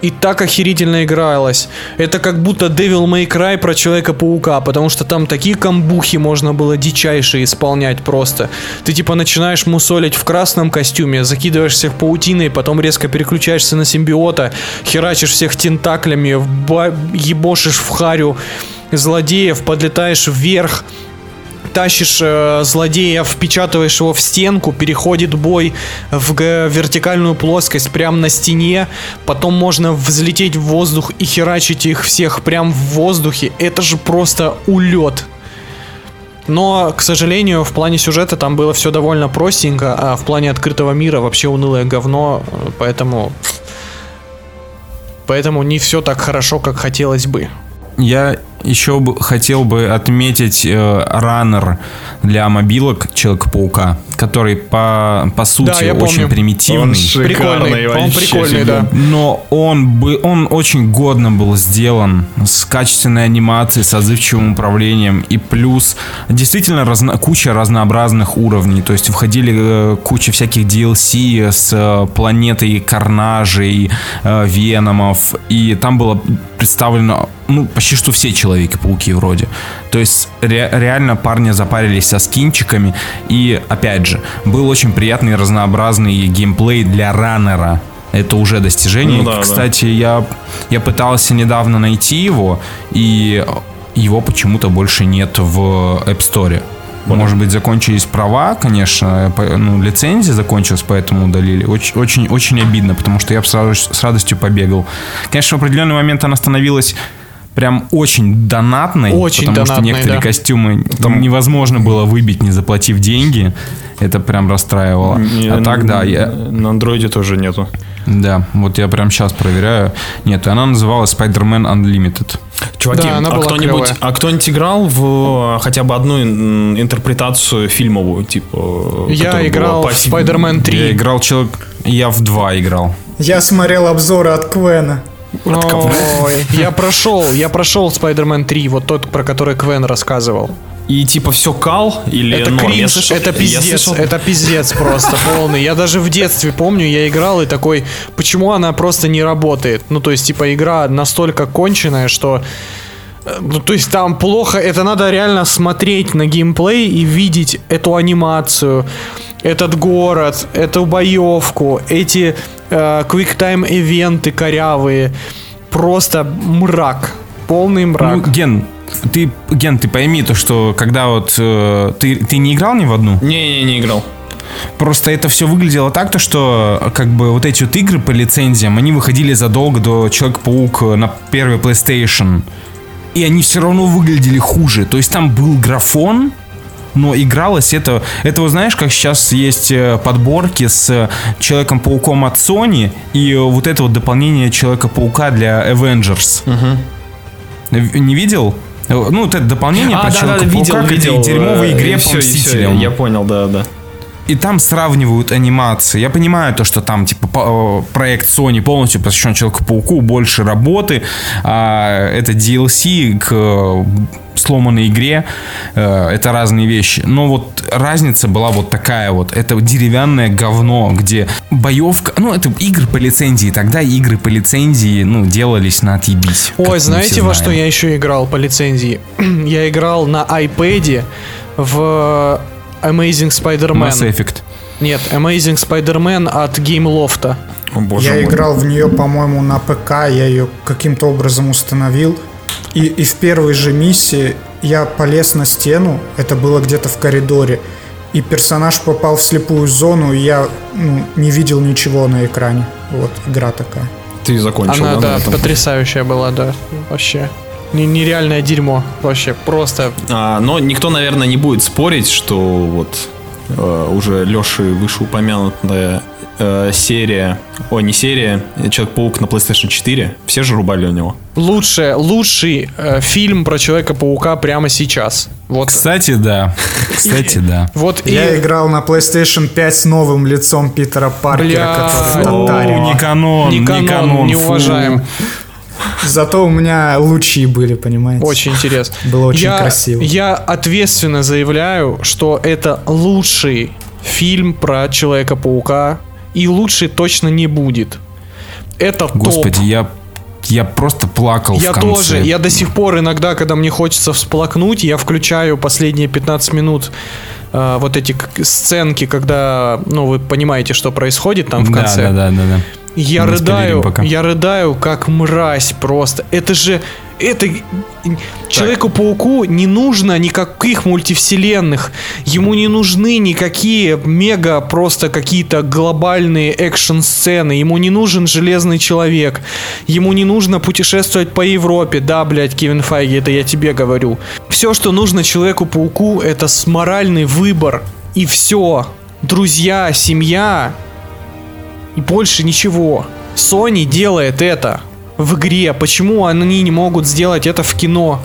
и так охерительно игралось. Это как будто Devil May Cry про Человека-паука, потому что там такие камбухи можно было дичайшие исполнять просто. Ты типа начинаешь мусолить в красном костюме, закидываешься в паутиной, потом резко переключаешься на симбиота, херачишь всех тентаклями, ебошишь в харю злодеев, подлетаешь вверх, тащишь э, злодея, впечатываешь его в стенку, переходит бой в вертикальную плоскость прямо на стене, потом можно взлететь в воздух и херачить их всех прям в воздухе. Это же просто улет. Но, к сожалению, в плане сюжета там было все довольно простенько, а в плане открытого мира вообще унылое говно, э, поэтому... Поэтому не все так хорошо, как хотелось бы. Я еще бы хотел бы отметить э, раннер для мобилок Человека-паука, который по, по сути помню. очень примитивный. Прикольный, он вообще прикольный, да. Но он, бы, он очень годно был сделан, с качественной анимацией, с отзывчивым управлением, и плюс действительно разно- куча разнообразных уровней, то есть входили э, куча всяких DLC с э, планетой Карнажей, э, Веномов, и там было представлено ну, почти что все Человеки-пауки вроде. То есть ре- реально парни запарились со скинчиками, и опять же, был очень приятный и разнообразный геймплей для раннера. Это уже достижение. Ну да, да. Кстати, я, я пытался недавно найти его, и его почему-то больше нет в App Store. Может быть, закончились права, конечно, ну, лицензия закончилась, поэтому удалили. Очень, очень, очень обидно, потому что я бы сразу с радостью побегал. Конечно, в определенный момент она становилась прям очень донатной, Очень потому что донатной, некоторые да. костюмы там невозможно было выбить, не заплатив деньги. Это прям расстраивало. А так, да, я, На андроиде тоже нету. да, вот я прям сейчас проверяю. Нет, она называлась Spider-Man Unlimited. Чуваки, Да, она а была кто-нибудь, а кто-нибудь играл в э, хотя бы одну ин- интерпретацию фильмовую, типа? Я которая играл была в Spider-Man 3. Я играл человек... Я в два играл. Я смотрел обзоры от Квена. Ой, я прошел, я прошел Spider-Man 3, вот тот, про который Квен рассказывал. И типа все кал или Это норм? Кринж, слышал- это пиздец, слышал- это пиздец просто полный. Я даже в детстве помню, я играл и такой, почему она просто не работает? Ну, то есть, типа, игра настолько конченая, что... э, Ну, то есть там плохо, это надо реально смотреть на геймплей и видеть эту анимацию, этот город, эту боевку, эти э, quicktime ивенты корявые. Просто мрак, полный мрак. Ну, Ген, Ты, Ген, ты пойми то, что когда вот э, ты, ты не играл ни в одну, Не-не, не играл. Просто это все выглядело так, то что как бы вот эти вот игры по лицензиям, они выходили задолго до Человек-паук на первый PlayStation. И они все равно выглядели хуже. То есть там был графон, но игралось это... Это, вот знаешь, как сейчас есть э, подборки с Человеком-пауком от Sony и вот это вот дополнение Человека-паука для Avengers. В- Не видел? Э, Ну, вот это дополнение А, про Человека-паука к этой дерьмовой игре по Мстителям. Я понял, да, да. И там сравнивают анимации. Я понимаю то, что там типа э, проект Sony полностью посвящен Человеку-пауку, больше работы, а это DLC к э, сломанной игре, э, это разные вещи. Но вот разница была вот такая вот. Это деревянное говно, где боевка, ну это игры по лицензии. Тогда игры по лицензии, ну, делались на отъебись. Ой, знаете, во что я еще играл по лицензии? [clears throat] я играл на iPad в Amazing Spider-Man. Mass Effect. Нет, Amazing Spider-Man от Gameloft. О, боже я мой. играл в нее, по-моему, на ПК, я ее каким-то образом установил. И, и в первой же миссии я полез на стену, это было где-то в коридоре, и персонаж попал в слепую зону, и я ну, не видел ничего на экране. Вот, игра такая. Ты закончил, Она, да, да, потрясающая была, да. Вообще. Не- Нереальное дерьмо. Вообще, просто А, но никто, наверное, не будет спорить, что вот э, уже Леши вышеупомянутая э, серия, о, не серия, Человек-паук на PlayStation 4, все же рубали у него. лучше, лучший э, фильм про Человека-паука прямо сейчас. Вот, Кстати, да. Кстати, да. вот и... Я играл на PlayStation 5 с новым лицом Питера Паркера, Бля, который татарин. Не канон, не канон, не фу. Зато у меня лучи были, понимаете? Очень интересно. Было очень я, красиво. Я ответственно заявляю, что это лучший фильм про Человека-паука. И лучше точно не будет. Это топ. Господи, я, я просто плакал Я в конце. тоже. Я до сих пор иногда, когда мне хочется всплакнуть, я включаю последние 15 минут э, вот эти сценки, когда, ну, вы понимаете, что происходит там в Да, конце. Да, да, да, да. Я Мы рыдаю, пока. я рыдаю как мразь просто. Это же, это Человеку-пауку не нужно никаких мультивселенных. Ему не нужны никакие мега просто какие-то глобальные экшн-сцены. Ему не нужен Железный Человек. Ему не нужно путешествовать по Европе. Да, блядь, Кевин Файги, это я тебе говорю. Все, что нужно Человеку-пауку, это моральный выбор. И все. Друзья, семья, и больше ничего. Sony делает это в игре. Почему они не могут сделать это в кино?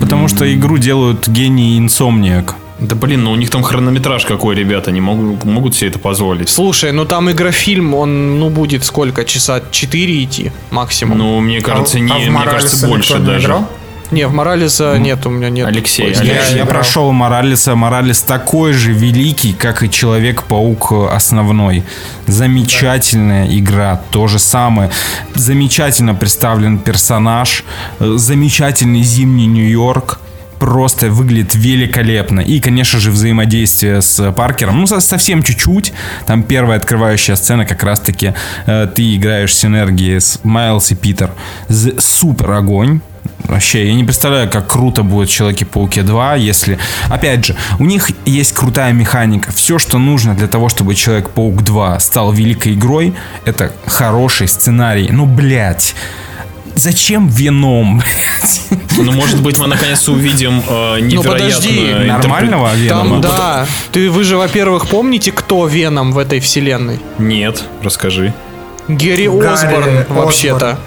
Потому что игру делают гении Insomniac. Да блин, ну у них там хронометраж какой, ребята, не могут, могут себе это позволить. Слушай, ну там игрофильм, он, ну, будет сколько? Часа 4 идти максимум. Ну, мне кажется, А- не, а мне кажется, больше даже. играл? Не, в Моралеса нет, у меня нет. Алексей, Ой, Алексей. Я, я играл. прошел Моралеса. Моралес такой же великий, как и Человек-паук э, основной. Замечательная игра. То же самое. Замечательно представлен персонаж. э, Замечательный зимний Нью-Йорк. Просто выглядит великолепно. И, конечно же, взаимодействие с Паркером. Ну, со- совсем чуть-чуть. Там первая открывающая сцена как раз-таки э, ты играешь синергии с Майлз и Питер. Супер огонь. Вообще, я не представляю, как круто будет в Человеке-пауке 2, если... Опять же, у них есть крутая механика. Все, что нужно для того, чтобы Человек-паук 2 стал великой игрой, это хороший сценарий. Ну, блядь. Зачем Веном? Ну, может быть, мы наконец увидим э, невероятную... подожди, интерпре- Нормального Там, Венома? да. Ты, вы же, во-первых, помните, кто Веном в этой вселенной? Нет, расскажи. Гэри Гарри Осборн, Осборн. вообще-то.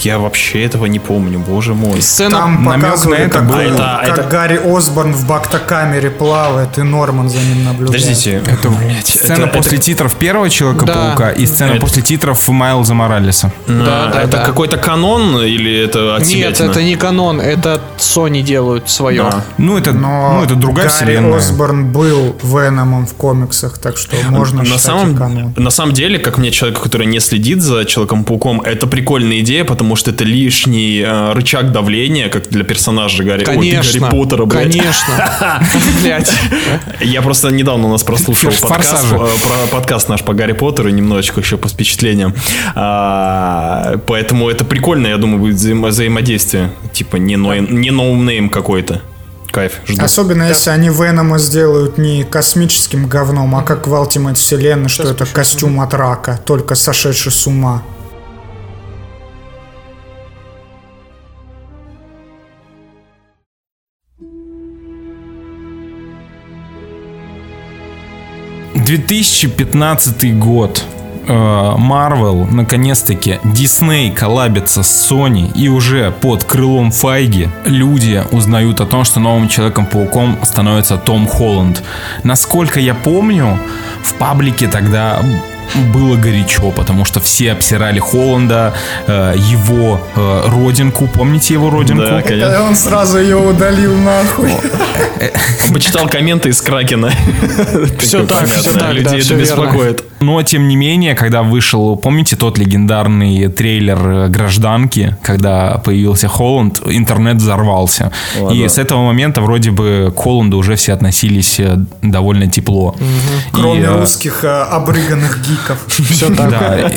Я вообще этого не помню, боже мой. Сцена... Там намек на показывали, это как, был. Это- как это- Гарри Осборн в бактокамере плавает, и Норман за ним наблюдает. Подождите, Это, сцена это- после титров первого Человека-паука Да. и сцена Это- после титров Майлза Моралеса. Да, А, да, это да. какой-то канон или это от? Нет, это не канон, это Sony делают свое. А. Ну, это, Но ну, это другая Гарри вселенная. Осборн был Веномом в комиксах, так что можно на самом, канон. на самом деле, как мне человеку, который не следит за Человеком-пауком, это прикольная идея, потому может, это лишний э, рычаг давления, как для персонажа Гарри, ой, Конечно. Гарри Поттера, блядь. Конечно. Блядь. [laughs] Я просто недавно у нас прослушал подкаст, э, про подкаст наш по Гарри Поттеру, немножечко еще по впечатлениям. А, поэтому это прикольно, я думаю, будет взаимо- взаимодействие. Типа не, ной- не no-name какой-то. Кайф, жду. Особенно если они Венома сделают не космическим говном, а как в Ultimate вселенной, что это костюм от рака, только сошедший с ума. — 2015 год. Марвел, наконец-таки, Дисней коллабится с Sony, и уже под крылом Файги люди узнают о том, что новым Человеком-пауком становится Том Холланд. Насколько я помню, в паблике тогда было горячо, потому что все обсирали Холланда, э, его э, родинку, помните его родинку? Да, конечно. Он сразу ее удалил нахуй. Он [laughs] почитал комменты из Кракена. [laughs] Такое так, понятно, так, Людей это беспокоит. Но, тем не менее, когда вышел, помните тот легендарный трейлер э, «Гражданки», когда появился Холланд, интернет взорвался. И с этого момента вроде бы к Холланду уже все относились довольно тепло. Кроме русских э, обрыганных гиков. [laughs] Все так. Да,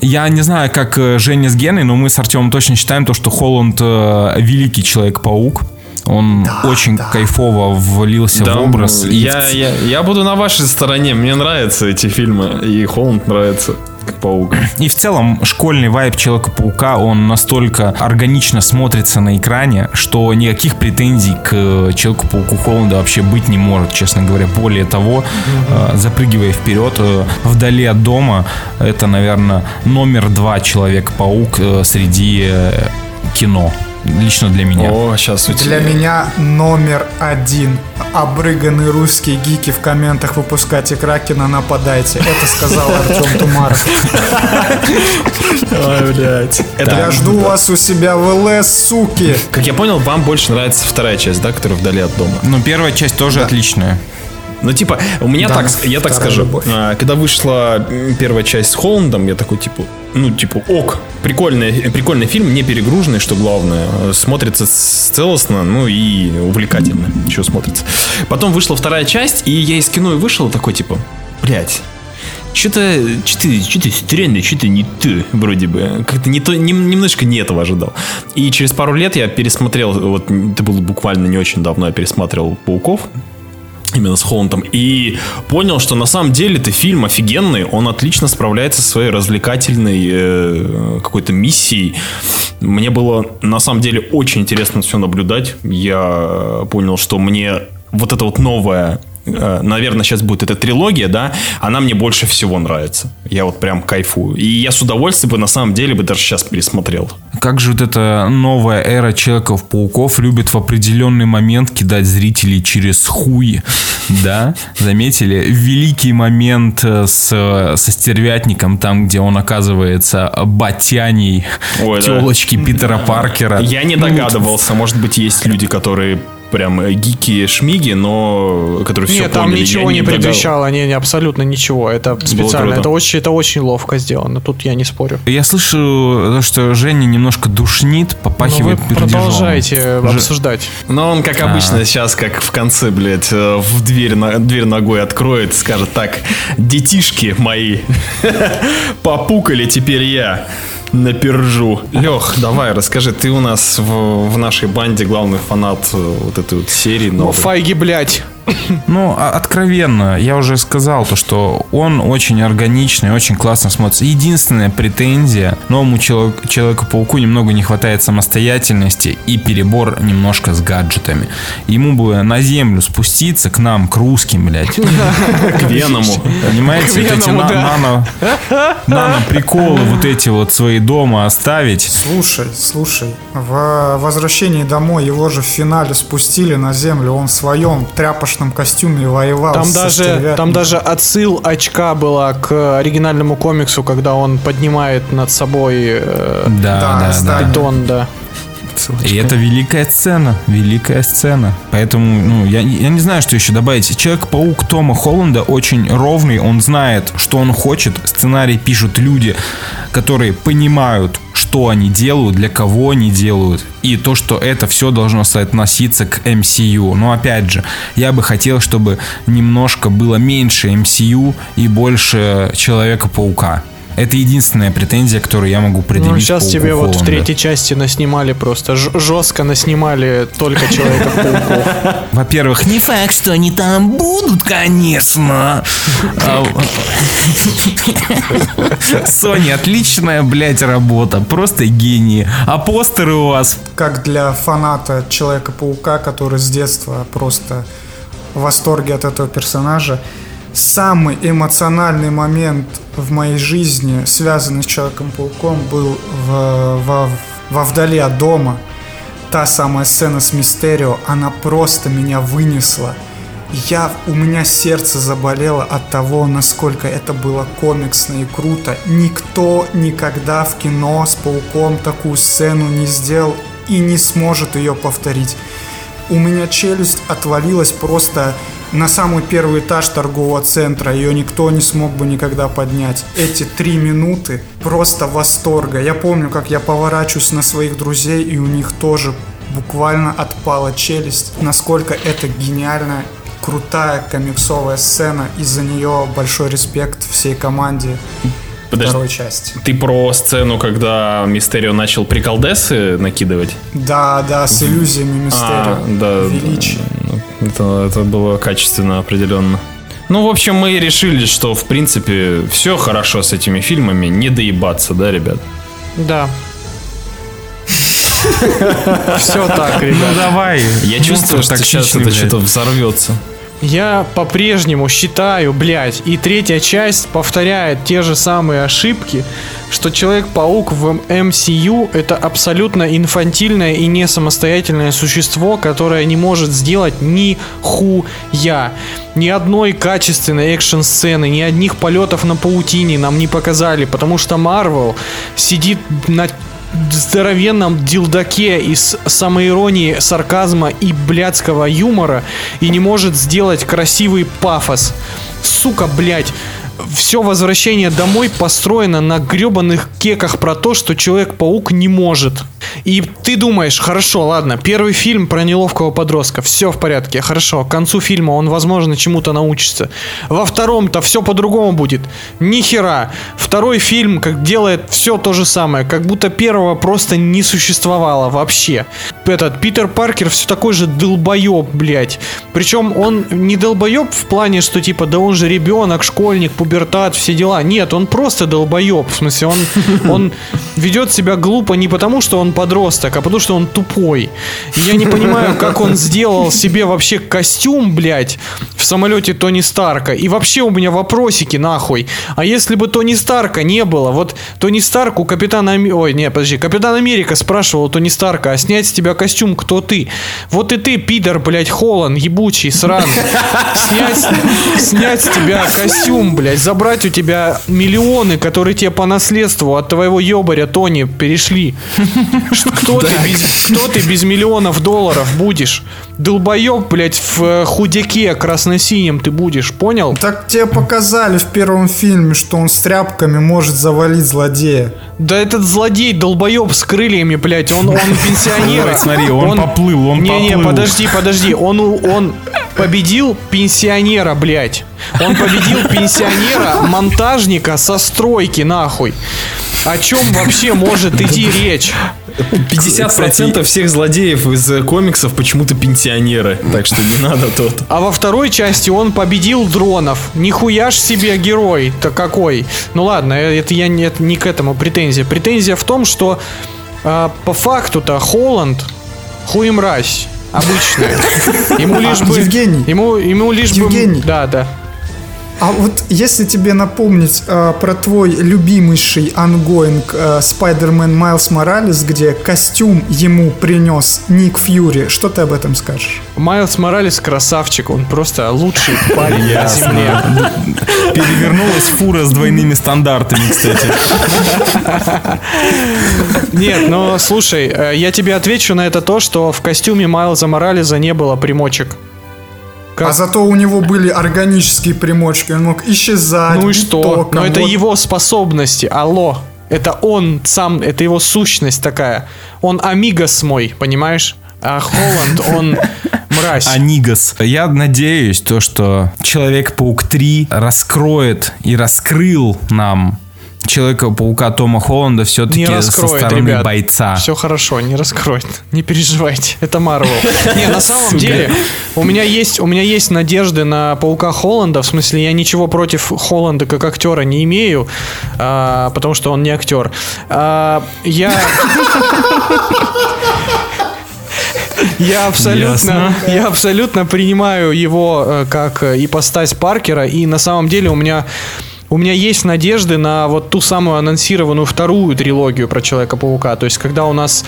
я не знаю, как э, Женя с Геной, но мы с Артемом точно считаем то, что Холланд э, великий Человек-паук. Он очень кайфово влился Да, в образ. и я, в я, я буду на вашей стороне. Мне нравятся эти фильмы. И Холланд нравится, паук. И в целом школьный вайб Человека-паука, он настолько органично смотрится на экране, что никаких претензий к э, Человеку-пауку Холланда вообще быть не может, честно говоря. Более того, э, запрыгивая вперед, э, вдали от дома, это, наверное, номер два Человек-паук среди кино. Лично для меня. О, сейчас у тебя... Для меня номер один. Обрыганные русские гики в комментах выпускайте Кракена, нападайте. Это сказал Артем Тумаров. Ой, блядь. Я жду вас у себя в ЛС, суки. как я понял, вам больше нравится вторая часть, да, которая вдали от дома. Ну, первая часть тоже отличная. Ну, типа, у меня Да, так, я так скажу, любовь. а, когда вышла первая часть с Холландом, я такой, типа, ну, типа, ок, прикольный, прикольный фильм, не перегруженный, что главное, смотрится целостно, ну, и увлекательно, что смотрится. Потом вышла вторая часть, и я из кино и вышел такой, типа, блядь, что-то, что-то, что-то странно, что-то не то, вроде бы. Как-то не то, нем- немножко не этого ожидал. И через пару лет я пересмотрел, вот это было буквально не очень давно, я пересматривал «Пауков», именно с Холландом, и понял, что на самом деле это фильм офигенный, он отлично справляется со своей развлекательной э, какой-то миссией. Мне было на самом деле очень интересно все наблюдать. Я понял, что мне вот это вот новое наверное, сейчас будет эта трилогия, да, она мне больше всего нравится. Я вот прям кайфую. И я с удовольствием бы на самом деле бы даже сейчас пересмотрел. Как же вот эта новая эра Человеков-пауков любит в определенный момент кидать зрителей через хуй, [laughs] да? Заметили? Великий момент э, с, э, со стервятником, там, где он оказывается батяней Ой, да. телочки Питера Паркера. Я не Ну, догадывался, может быть, есть люди, которые прям э, гики-шмиги, но которые все Нет, там поняли. ничего Я не догад- предвещало, не, не, абсолютно ничего. Это специально, это очень, это очень ловко сделано. Тут я не спорю. Я слышу, то, что Женя немножко душнит, Но Ну, вы попахивает пердежом. продолжаете Же- обсуждать. Но он, как обычно, сейчас, как в конце, блядь, э, в дверь, на- дверь ногой откроет, скажет так, детишки мои, [laughs] попукали теперь я напержу. Лех, давай, расскажи, ты у нас в, в нашей банде главный фанат э, вот этой вот серии Ну, новой. Файги, блядь. [coughs] Ну, а- откровенно, я уже сказал то, что он очень органичный, очень классно смотрится. Единственная претензия, новому чело- Человеку-пауку немного не хватает самостоятельности и перебор немножко с гаджетами. Ему бы на землю спуститься, к нам, к русским, блядь. [laughs] [laughs] К Веному. Понимаете, вот эти [laughs] нано-приколы вот эти вот свои дома оставить. Слушай, слушай, в «Возвращении домой» его же в финале спустили на землю, он в своем тряпочном костюме воевал Там со даже, там даже отсыл очка была к оригинальному комиксу, когда он поднимает над собой э, Да, Да, да, да. бетон, да. И это великая сцена, великая сцена. Поэтому, ну, я, я не знаю, что еще добавить. Человек-паук Тома Холланда очень ровный, он знает, что он хочет. Сценарий пишут люди, которые понимают, что они делают, для кого они делают, и то, что это все должно соотноситься к MCU. Но опять же, я бы хотел, чтобы немножко было меньше MCU и больше Человека-паука. Это единственная претензия, которую я могу предъявить. Ну, сейчас тебе вот в третьей части наснимали просто, жестко наснимали только Человека-пауков. Во-первых, не факт, что они там будут, конечно. А, Sony, отличная, блядь, работа. Просто гении. А постеры у вас Как для фаната Человека-паука, который с детства просто в восторге от этого персонажа. Самый эмоциональный момент в моей жизни, связанный с Человеком-пауком, был в, во, во «Вдали от дома». Та самая сцена с Мистерио, она просто меня вынесла. Я, у меня сердце заболело от того, насколько это было комиксно и круто. Никто никогда в кино с пауком такую сцену не сделал и не сможет ее повторить. У меня челюсть отвалилась просто на самый первый этаж торгового центра. Ее никто не смог бы никогда поднять. Эти три минуты просто восторга. Я помню, как я поворачиваюсь на своих друзей, и у них тоже буквально отпала челюсть. Насколько это гениально крутая комиксовая сцена. Из-за нее большой респект всей команде Подожди, второй части. ты про сцену, когда Мистерио начал приколдесы накидывать? Да, да, с иллюзиями Мистерио. А, да. Величие. Это, это было качественно определенно. Ну, в общем, мы решили, что, в принципе, все хорошо с этими фильмами, не доебаться, да, ребят? Да. Все так, Ну ребят. давай. Я Ну, чувствую, ты что сейчас это что-то взорвется. Я по-прежнему считаю, блядь, и третья часть повторяет те же самые ошибки, что Человек-паук в MCU это абсолютно инфантильное и не самостоятельное существо, которое не может сделать ни хуя. Ни одной качественной экшн-сцены, ни одних полетов на паутине нам не показали, потому что Марвел сидит на здоровенном дилдаке из самоиронии, сарказма и блядского юмора и не может сделать красивый пафос. Сука, блядь. Все возвращение домой построено на гребаных кеках про то, что Человек-паук не может. И ты думаешь, хорошо, ладно, первый фильм про неловкого подростка, все в порядке, хорошо, к концу фильма он, возможно, чему-то научится. Во втором-то все по-другому будет. Ни хера. Второй фильм как делает все то же самое, как будто первого просто не существовало вообще. Этот Питер Паркер все такой же долбоеб, блядь. Причем он не долбоеб в плане, что типа, да он же ребенок, школьник, пубертат, все дела. Нет, он просто долбоеб. В смысле, он, [laughs] он ведет себя глупо не потому, что он подросток, а потому, что он тупой. И я не понимаю, как он [laughs] сделал себе вообще костюм, блядь, в самолете Тони Старка. И вообще у меня вопросики, нахуй. А если бы Тони Старка не было, вот Тони Старк у Капитана... Ой, не, подожди, Капитан Америка спрашивал у Тони Старка, а снять с тебя костюм кто ты? Вот и ты, пидор, блядь, Холлан, ебучий, сраный. [laughs] Снять, снять с тебя костюм, блядь, забрать у тебя миллионы, которые тебе по наследству от твоего ебаря Тони перешли. Что- Кто, ты без, кто ты без миллионов долларов будешь? Долбоеб, блядь, в э, худяке красно-синем ты будешь, понял? Так тебе показали в первом фильме, что он с тряпками может завалить злодея. Да этот злодей, долбоеб с крыльями, блядь, он, он [laughs] пенсионер. Ой, смотри, он поплыл, он Не-не, поплыл. подожди, подожди, он, он победил пенсионера, блядь. Он победил пенсионера, монтажника со стройки, нахуй. О чем вообще может идти речь? 50% всех злодеев из э, комиксов почему-то пенсионеры. Так что не надо тут. А во второй части он победил дронов. Нихуя ж себе герой-то какой. Ну ладно, э, это я не, это не к этому претензия. Претензия в том, что а, по факту-то Холланд хуемразь обычная. [laughs] Ему лишь бы... Евгений. Ему, ему лишь Евгений. бы... Да, да. А вот если тебе напомнить э, про твой любимейший ongoing э, Spider-Man Майлз Моралес, где костюм ему принес Ник Фьюри, что ты об этом скажешь? Майлз Моралес красавчик, он просто лучший парень на земле. Перевернулась фура с двойными стандартами, кстати. Нет, но слушай, э, я тебе отвечу на это то, что в костюме Майлза Моралеса не было примочек. Как? А зато у него были органические примочки, он мог исчезать. Ну и что? битоком, Но это вот. его способности, алло. Это он сам, это его сущность такая. Он амигос мой, понимаешь? А Холланд, [laughs] он мразь. Анигас. Я надеюсь, то, что Человек-паук 3 раскроет и раскрыл нам Человека-паука Тома Холланда все-таки не со раскроет, стороны ребят. бойца. Все хорошо, не раскроет. Не переживайте. Это Марвел. [laughs] Не, на самом деле, у меня есть, у меня есть надежды на паука Холланда. В смысле, я ничего против Холланда как актера не имею, а, потому что он не актер. А, я. [laughs] Я абсолютно, Ясно. я абсолютно принимаю его э, как э, ипостась Паркера, и на самом деле у меня у меня есть надежды на вот ту самую анонсированную вторую трилогию про Человека-паука. То есть, когда у нас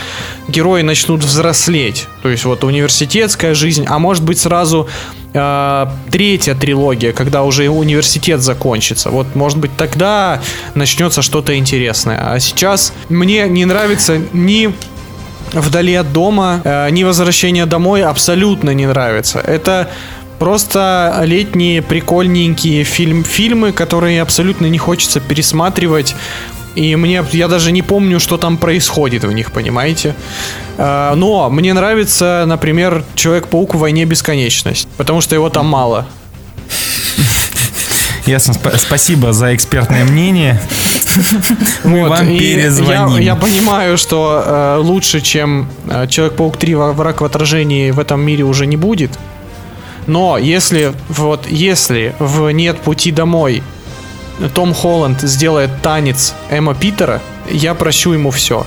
герои начнут взрослеть. То есть, вот университетская жизнь, а может быть сразу э, третья трилогия, когда уже университет закончится. Вот, может быть, тогда начнется что-то интересное. А сейчас мне не нравится ни вдали от дома, э, ни возвращение домой абсолютно не нравится. Это просто летние прикольненькие фильм, фильмы, которые абсолютно не хочется пересматривать. И мне, я даже не помню, что там происходит в них, понимаете? Э, Но мне нравится, например, Человек-паук в войне бесконечность, потому что его там мало. Ясно, спа- спасибо за экспертное мнение. Мы Вот, вам перезвоним. Я, я понимаю, что э, лучше, чем э, Человек-паук 3 во- враг в отражении в этом мире уже не будет. Но если вот если в нет пути домой Том Холланд сделает танец Эмма Питера, я прощу ему все.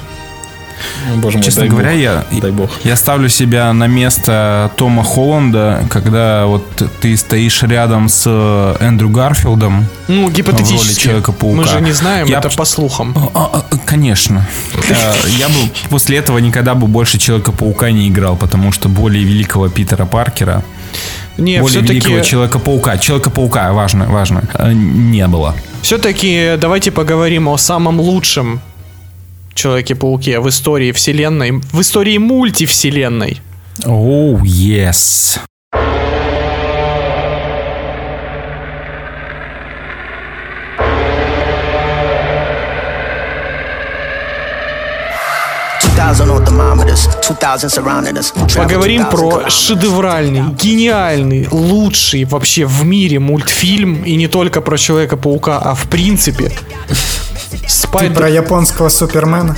Боже мой, Честно дай говоря, бог. я, Дай бог. я ставлю себя на место Тома Холланда, когда вот ты стоишь рядом с э, Эндрю Гарфилдом. Ну, В роли гипотетически. Человека-паука. Мы же не знаем, Я это по слухам. Конечно. Э, Я бы после этого никогда бы больше Человека-паука не играл, потому что более великого Питера Паркера, Не, более великого Человека-паука, Человека-паука, важно, важно, э, не было. все-таки давайте поговорим о самом лучшем Человеке-пауке в истории вселенной, в истории мультивселенной. Оу, yes. Поговорим про шедевральный, гениальный, лучший вообще в мире мультфильм. И не только про Человека-паука, а в принципе. Ты Спайдер... про японского Супермена?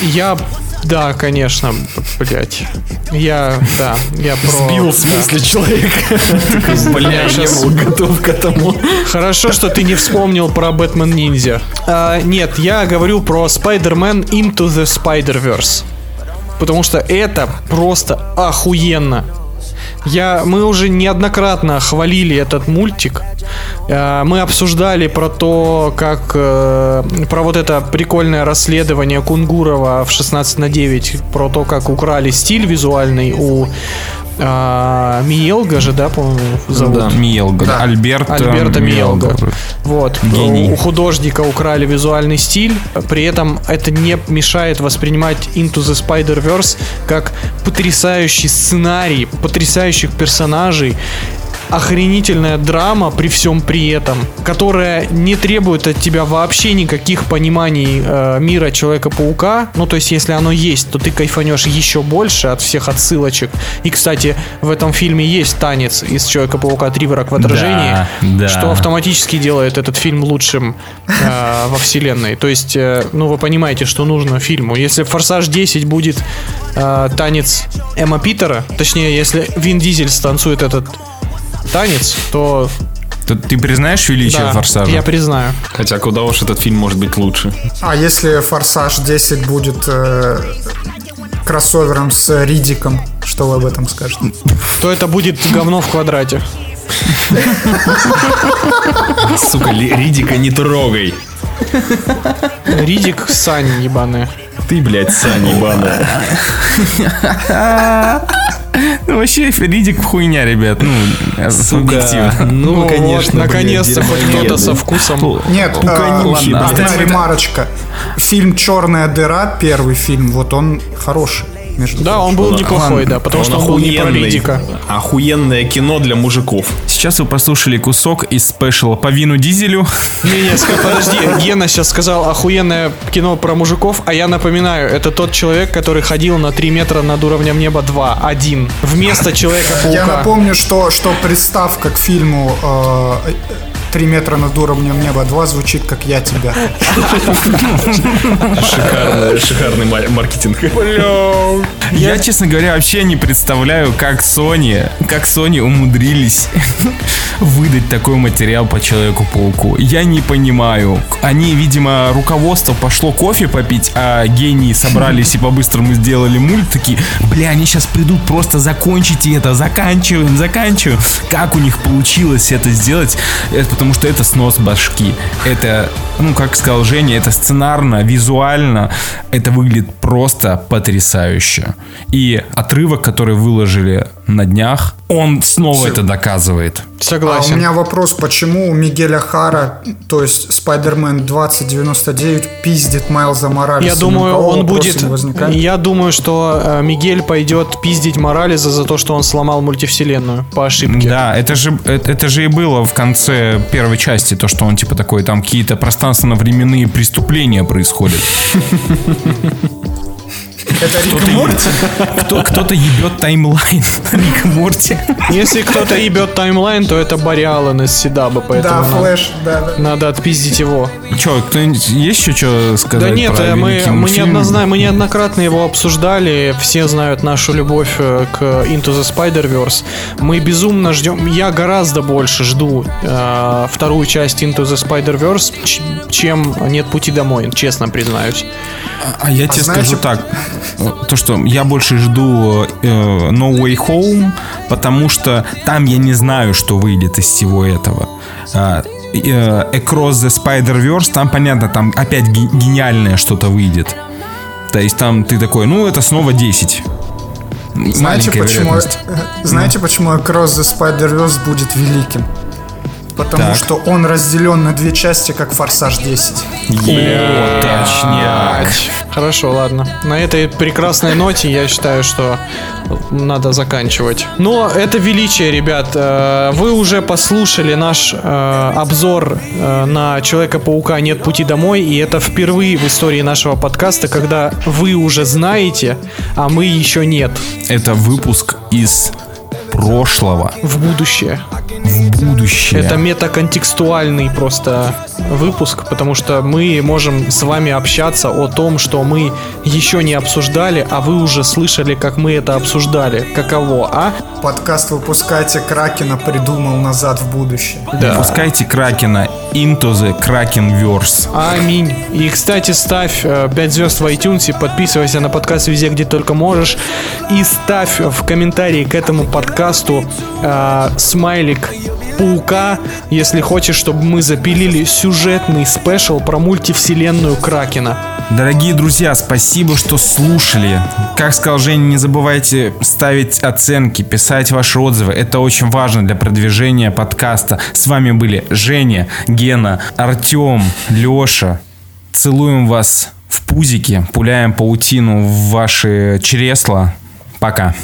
Я... Да, конечно, блять. Я, да, я про... Сбил в смысле человека. Бля, я был готов к этому. Хорошо, что ты не вспомнил про Бэтмен Ниндзя. А, нет, я говорю про Spider-Man Into the Spider-Verse. Потому что это просто охуенно. Я, мы уже неоднократно хвалили этот мультик. Э, Мы обсуждали про то, как э, про вот это прикольное расследование Кунгурова в 16 на 9, про то, как украли стиль визуальный у э, Миелга же, да, по-моему, зовут. Да. Миелга, да. Альберт э, Альберта Миелга. Вот. Гений. У художника украли визуальный стиль, при этом это не мешает воспринимать Into the Spider-Verse как потрясающий сценарий, потрясающих персонажей, охренительная драма при всем при этом, которая не требует от тебя вообще никаких пониманий э, мира Человека-паука. Ну, то есть, если оно есть, то ты кайфанешь еще больше от всех отсылочек. И, кстати, в этом фильме есть танец из Человека-паука 3 враг в отражении, да. что автоматически делает этот фильм лучшим э, во вселенной. То есть, э, ну, вы понимаете, что нужно фильму. Если Форсаж 10 будет э, танец Эмма Питера, точнее, если Вин Дизель станцует этот танец, то Ты, ты признаешь величие да, Форсажа? я признаю. Хотя куда уж этот фильм может быть лучше. А если Форсаж 10 будет э, кроссовером с Ридиком, что вы об этом скажете? То это будет говно в квадрате. Сука, Ридика не трогай. Ридик Сань ебаные. Ты, блядь, Сань ебаная. Ну, вообще, Ридик хуйня, ребят. Ну, объективно. Ну, вот, конечно, наконец-то хоть кто-то со вкусом. Нет, одна да. ремарочка. Фильм «Черная дыра», первый фильм, вот он хороший. Между Да, он был неплохой, да, потому что он был не про. Риддика. Охуенное кино для мужиков. Сейчас вы послушали кусок из спешала по Вину Дизелю. Не, подожди, [laughs] Гена сейчас сказал охуенное кино про мужиков, а я напоминаю, это тот человек, который ходил на 3 метра над уровнем неба 2, один, вместо Я Человека-паука. напомню, что, что приставка к фильму э, «Три метра над уровнем неба 2» звучит как «Я тебя». Шикарный, шикарный ма- маркетинг. Я, честно говоря, вообще не представляю, как Sony, как Sony умудрились выдать такой материал по Человеку-пауку. Я не понимаю. Они, видимо, руководство пошло кофе попить, а гении собрались и по-быстрому сделали мульт. Такие, бля, они сейчас придут, просто закончите это, заканчиваем, заканчиваем. Как у них получилось это сделать? Это потому что это снос башки. Это, ну, как сказал Женя, это сценарно, визуально. Это выглядит просто потрясающе. И отрывок, который выложили на днях, он снова это доказывает. А у Согласен. меня вопрос, почему у Мигеля Хара, то есть Спайдермен 2099, пиздит Майлза Моралеса? Я Ни у думаю, он будет. Я думаю, что э, Мигель пойдет пиздить Морализа за то, что он сломал мультивселенную по ошибке. Да, это же, это, это же и было в конце первой части, то, что он типа такой, там какие-то пространственно-временные преступления происходят. [laughs] Это Рик Морти? Кто-то ебет timeline [laughs] Рика Морти. Если кто-то ебет timeline, то это Барри Аллен из CW, поэтому Да, надо- Флэш, да, надо отпиздить его. Че, кто-нибудь есть еще что сказать Да нет, про э, мы, мы, мультфильм? неоднозна- мы неоднократно его обсуждали, все знают нашу любовь э, к Into the Spider-Verse. Мы безумно ждем, я гораздо больше жду э, вторую часть Into the Spider-Verse, чем Нет пути домой, честно признаюсь. А я тебе знаете- скажу так, то что я больше жду э, No Way Home, потому что там я не знаю, что выйдет из всего этого. А, э, Across the Spider-Verse, там понятно, там опять ге- гениальное что-то выйдет. То есть там ты такой, ну это снова 10. Знаете Маленькая почему, э, знаете, почему Across the Spider-Verse будет великим? Потому Так. что он разделен на две части, как Форсаж 10. О, точняк. Хорошо, ладно. На этой прекрасной ноте я считаю, что надо заканчивать. Но это величие, ребят. Э, Вы уже послушали наш э, обзор э, на Человека-паука «Нет пути домой», и это впервые в истории нашего подкаста, когда вы уже знаете, а мы еще нет. Это выпуск из прошлого В будущее. В будущее. Это метаконтекстуальный просто выпуск, потому что мы можем с вами общаться о том, что мы еще не обсуждали, а вы уже слышали, как мы это обсуждали. Каково, а? Подкаст «Выпускайте Кракена» придумал назад в будущее. Да. Пускайте Кракена into the Krakenverse. Аминь. И, кстати, ставь 5 звезд в iTunes, подписывайся на подкаст везде, где только можешь. И ставь в комментарии к этому подкасту э, смайлик паука, если хочешь, чтобы мы запилили сюжетный спешл про мультивселенную Кракена. Дорогие друзья, спасибо, что слушали. Как сказал Женя, не забывайте ставить оценки, писать ваши отзывы. Это очень важно для продвижения подкаста. С вами были Женя, Гена, Артем, Леша. Целуем вас в пузике, пуляем паутину в ваши чресла. Пока.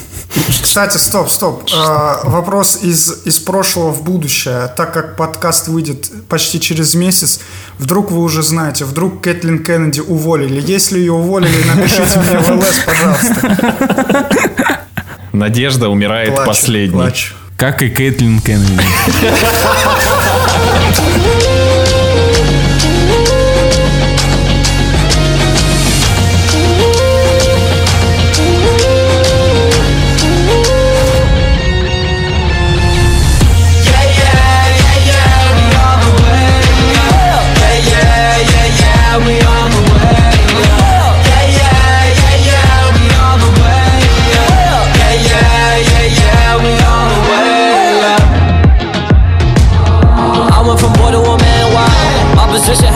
Кстати, стоп, стоп. Э, вопрос из, из прошлого в будущее. Так как подкаст выйдет почти через месяц, вдруг вы уже знаете, вдруг Кэтлин Кеннеди уволили. Если ее уволили, напишите мне в ЛС, пожалуйста. Надежда умирает Плачу, последней. плачу. Как и Кэтлин Кеннеди.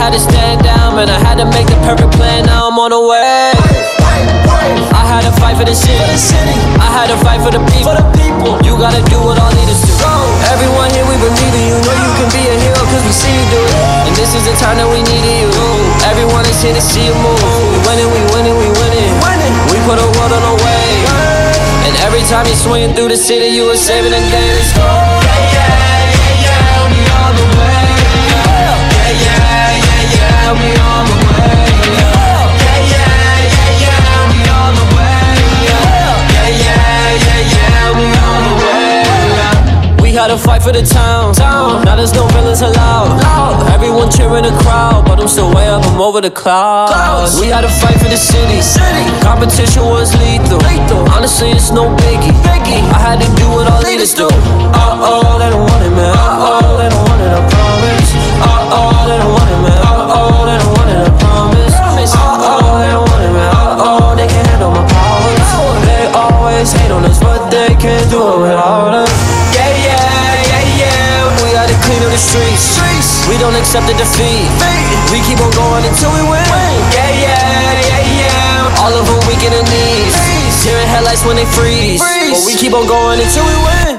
Had to stand down, man. I had to make the perfect plan, now I'm on the way. I had to fight for the city. I had to fight for the people. You gotta do what all leaders do. Everyone here, we believe in you. Know you can be a hero, cause we see you do it. And this is the time that we needed you. Everyone is here to see you move. We winning, we winning, we winning. We put a world on the way. And every time you're swinging through the city, you were saving the day. Let's go. Yeah, yeah, yeah, yeah, we on the way. Had a fight for the town. Now there's no villains allowed. Everyone cheering the crowd, but I'm still way up. I'm over the clouds. We had a fight for the city. city. Competition was lethal. Honestly, it's no biggie. I had to do what all leaders do. Uh oh, they don't want it, man. Uh oh, they don't want it. I promise. Uh oh, they don't want it, man. Always hate on us, but they can't do it without us. Yeah, yeah, yeah, yeah. We gotta clean up the streets. streets. We don't accept the defeat. We keep on going until we win. Yeah, yeah, yeah, yeah. All of them weak in the knees. Tearing headlights when they freeze. freeze. But we keep on going until we win.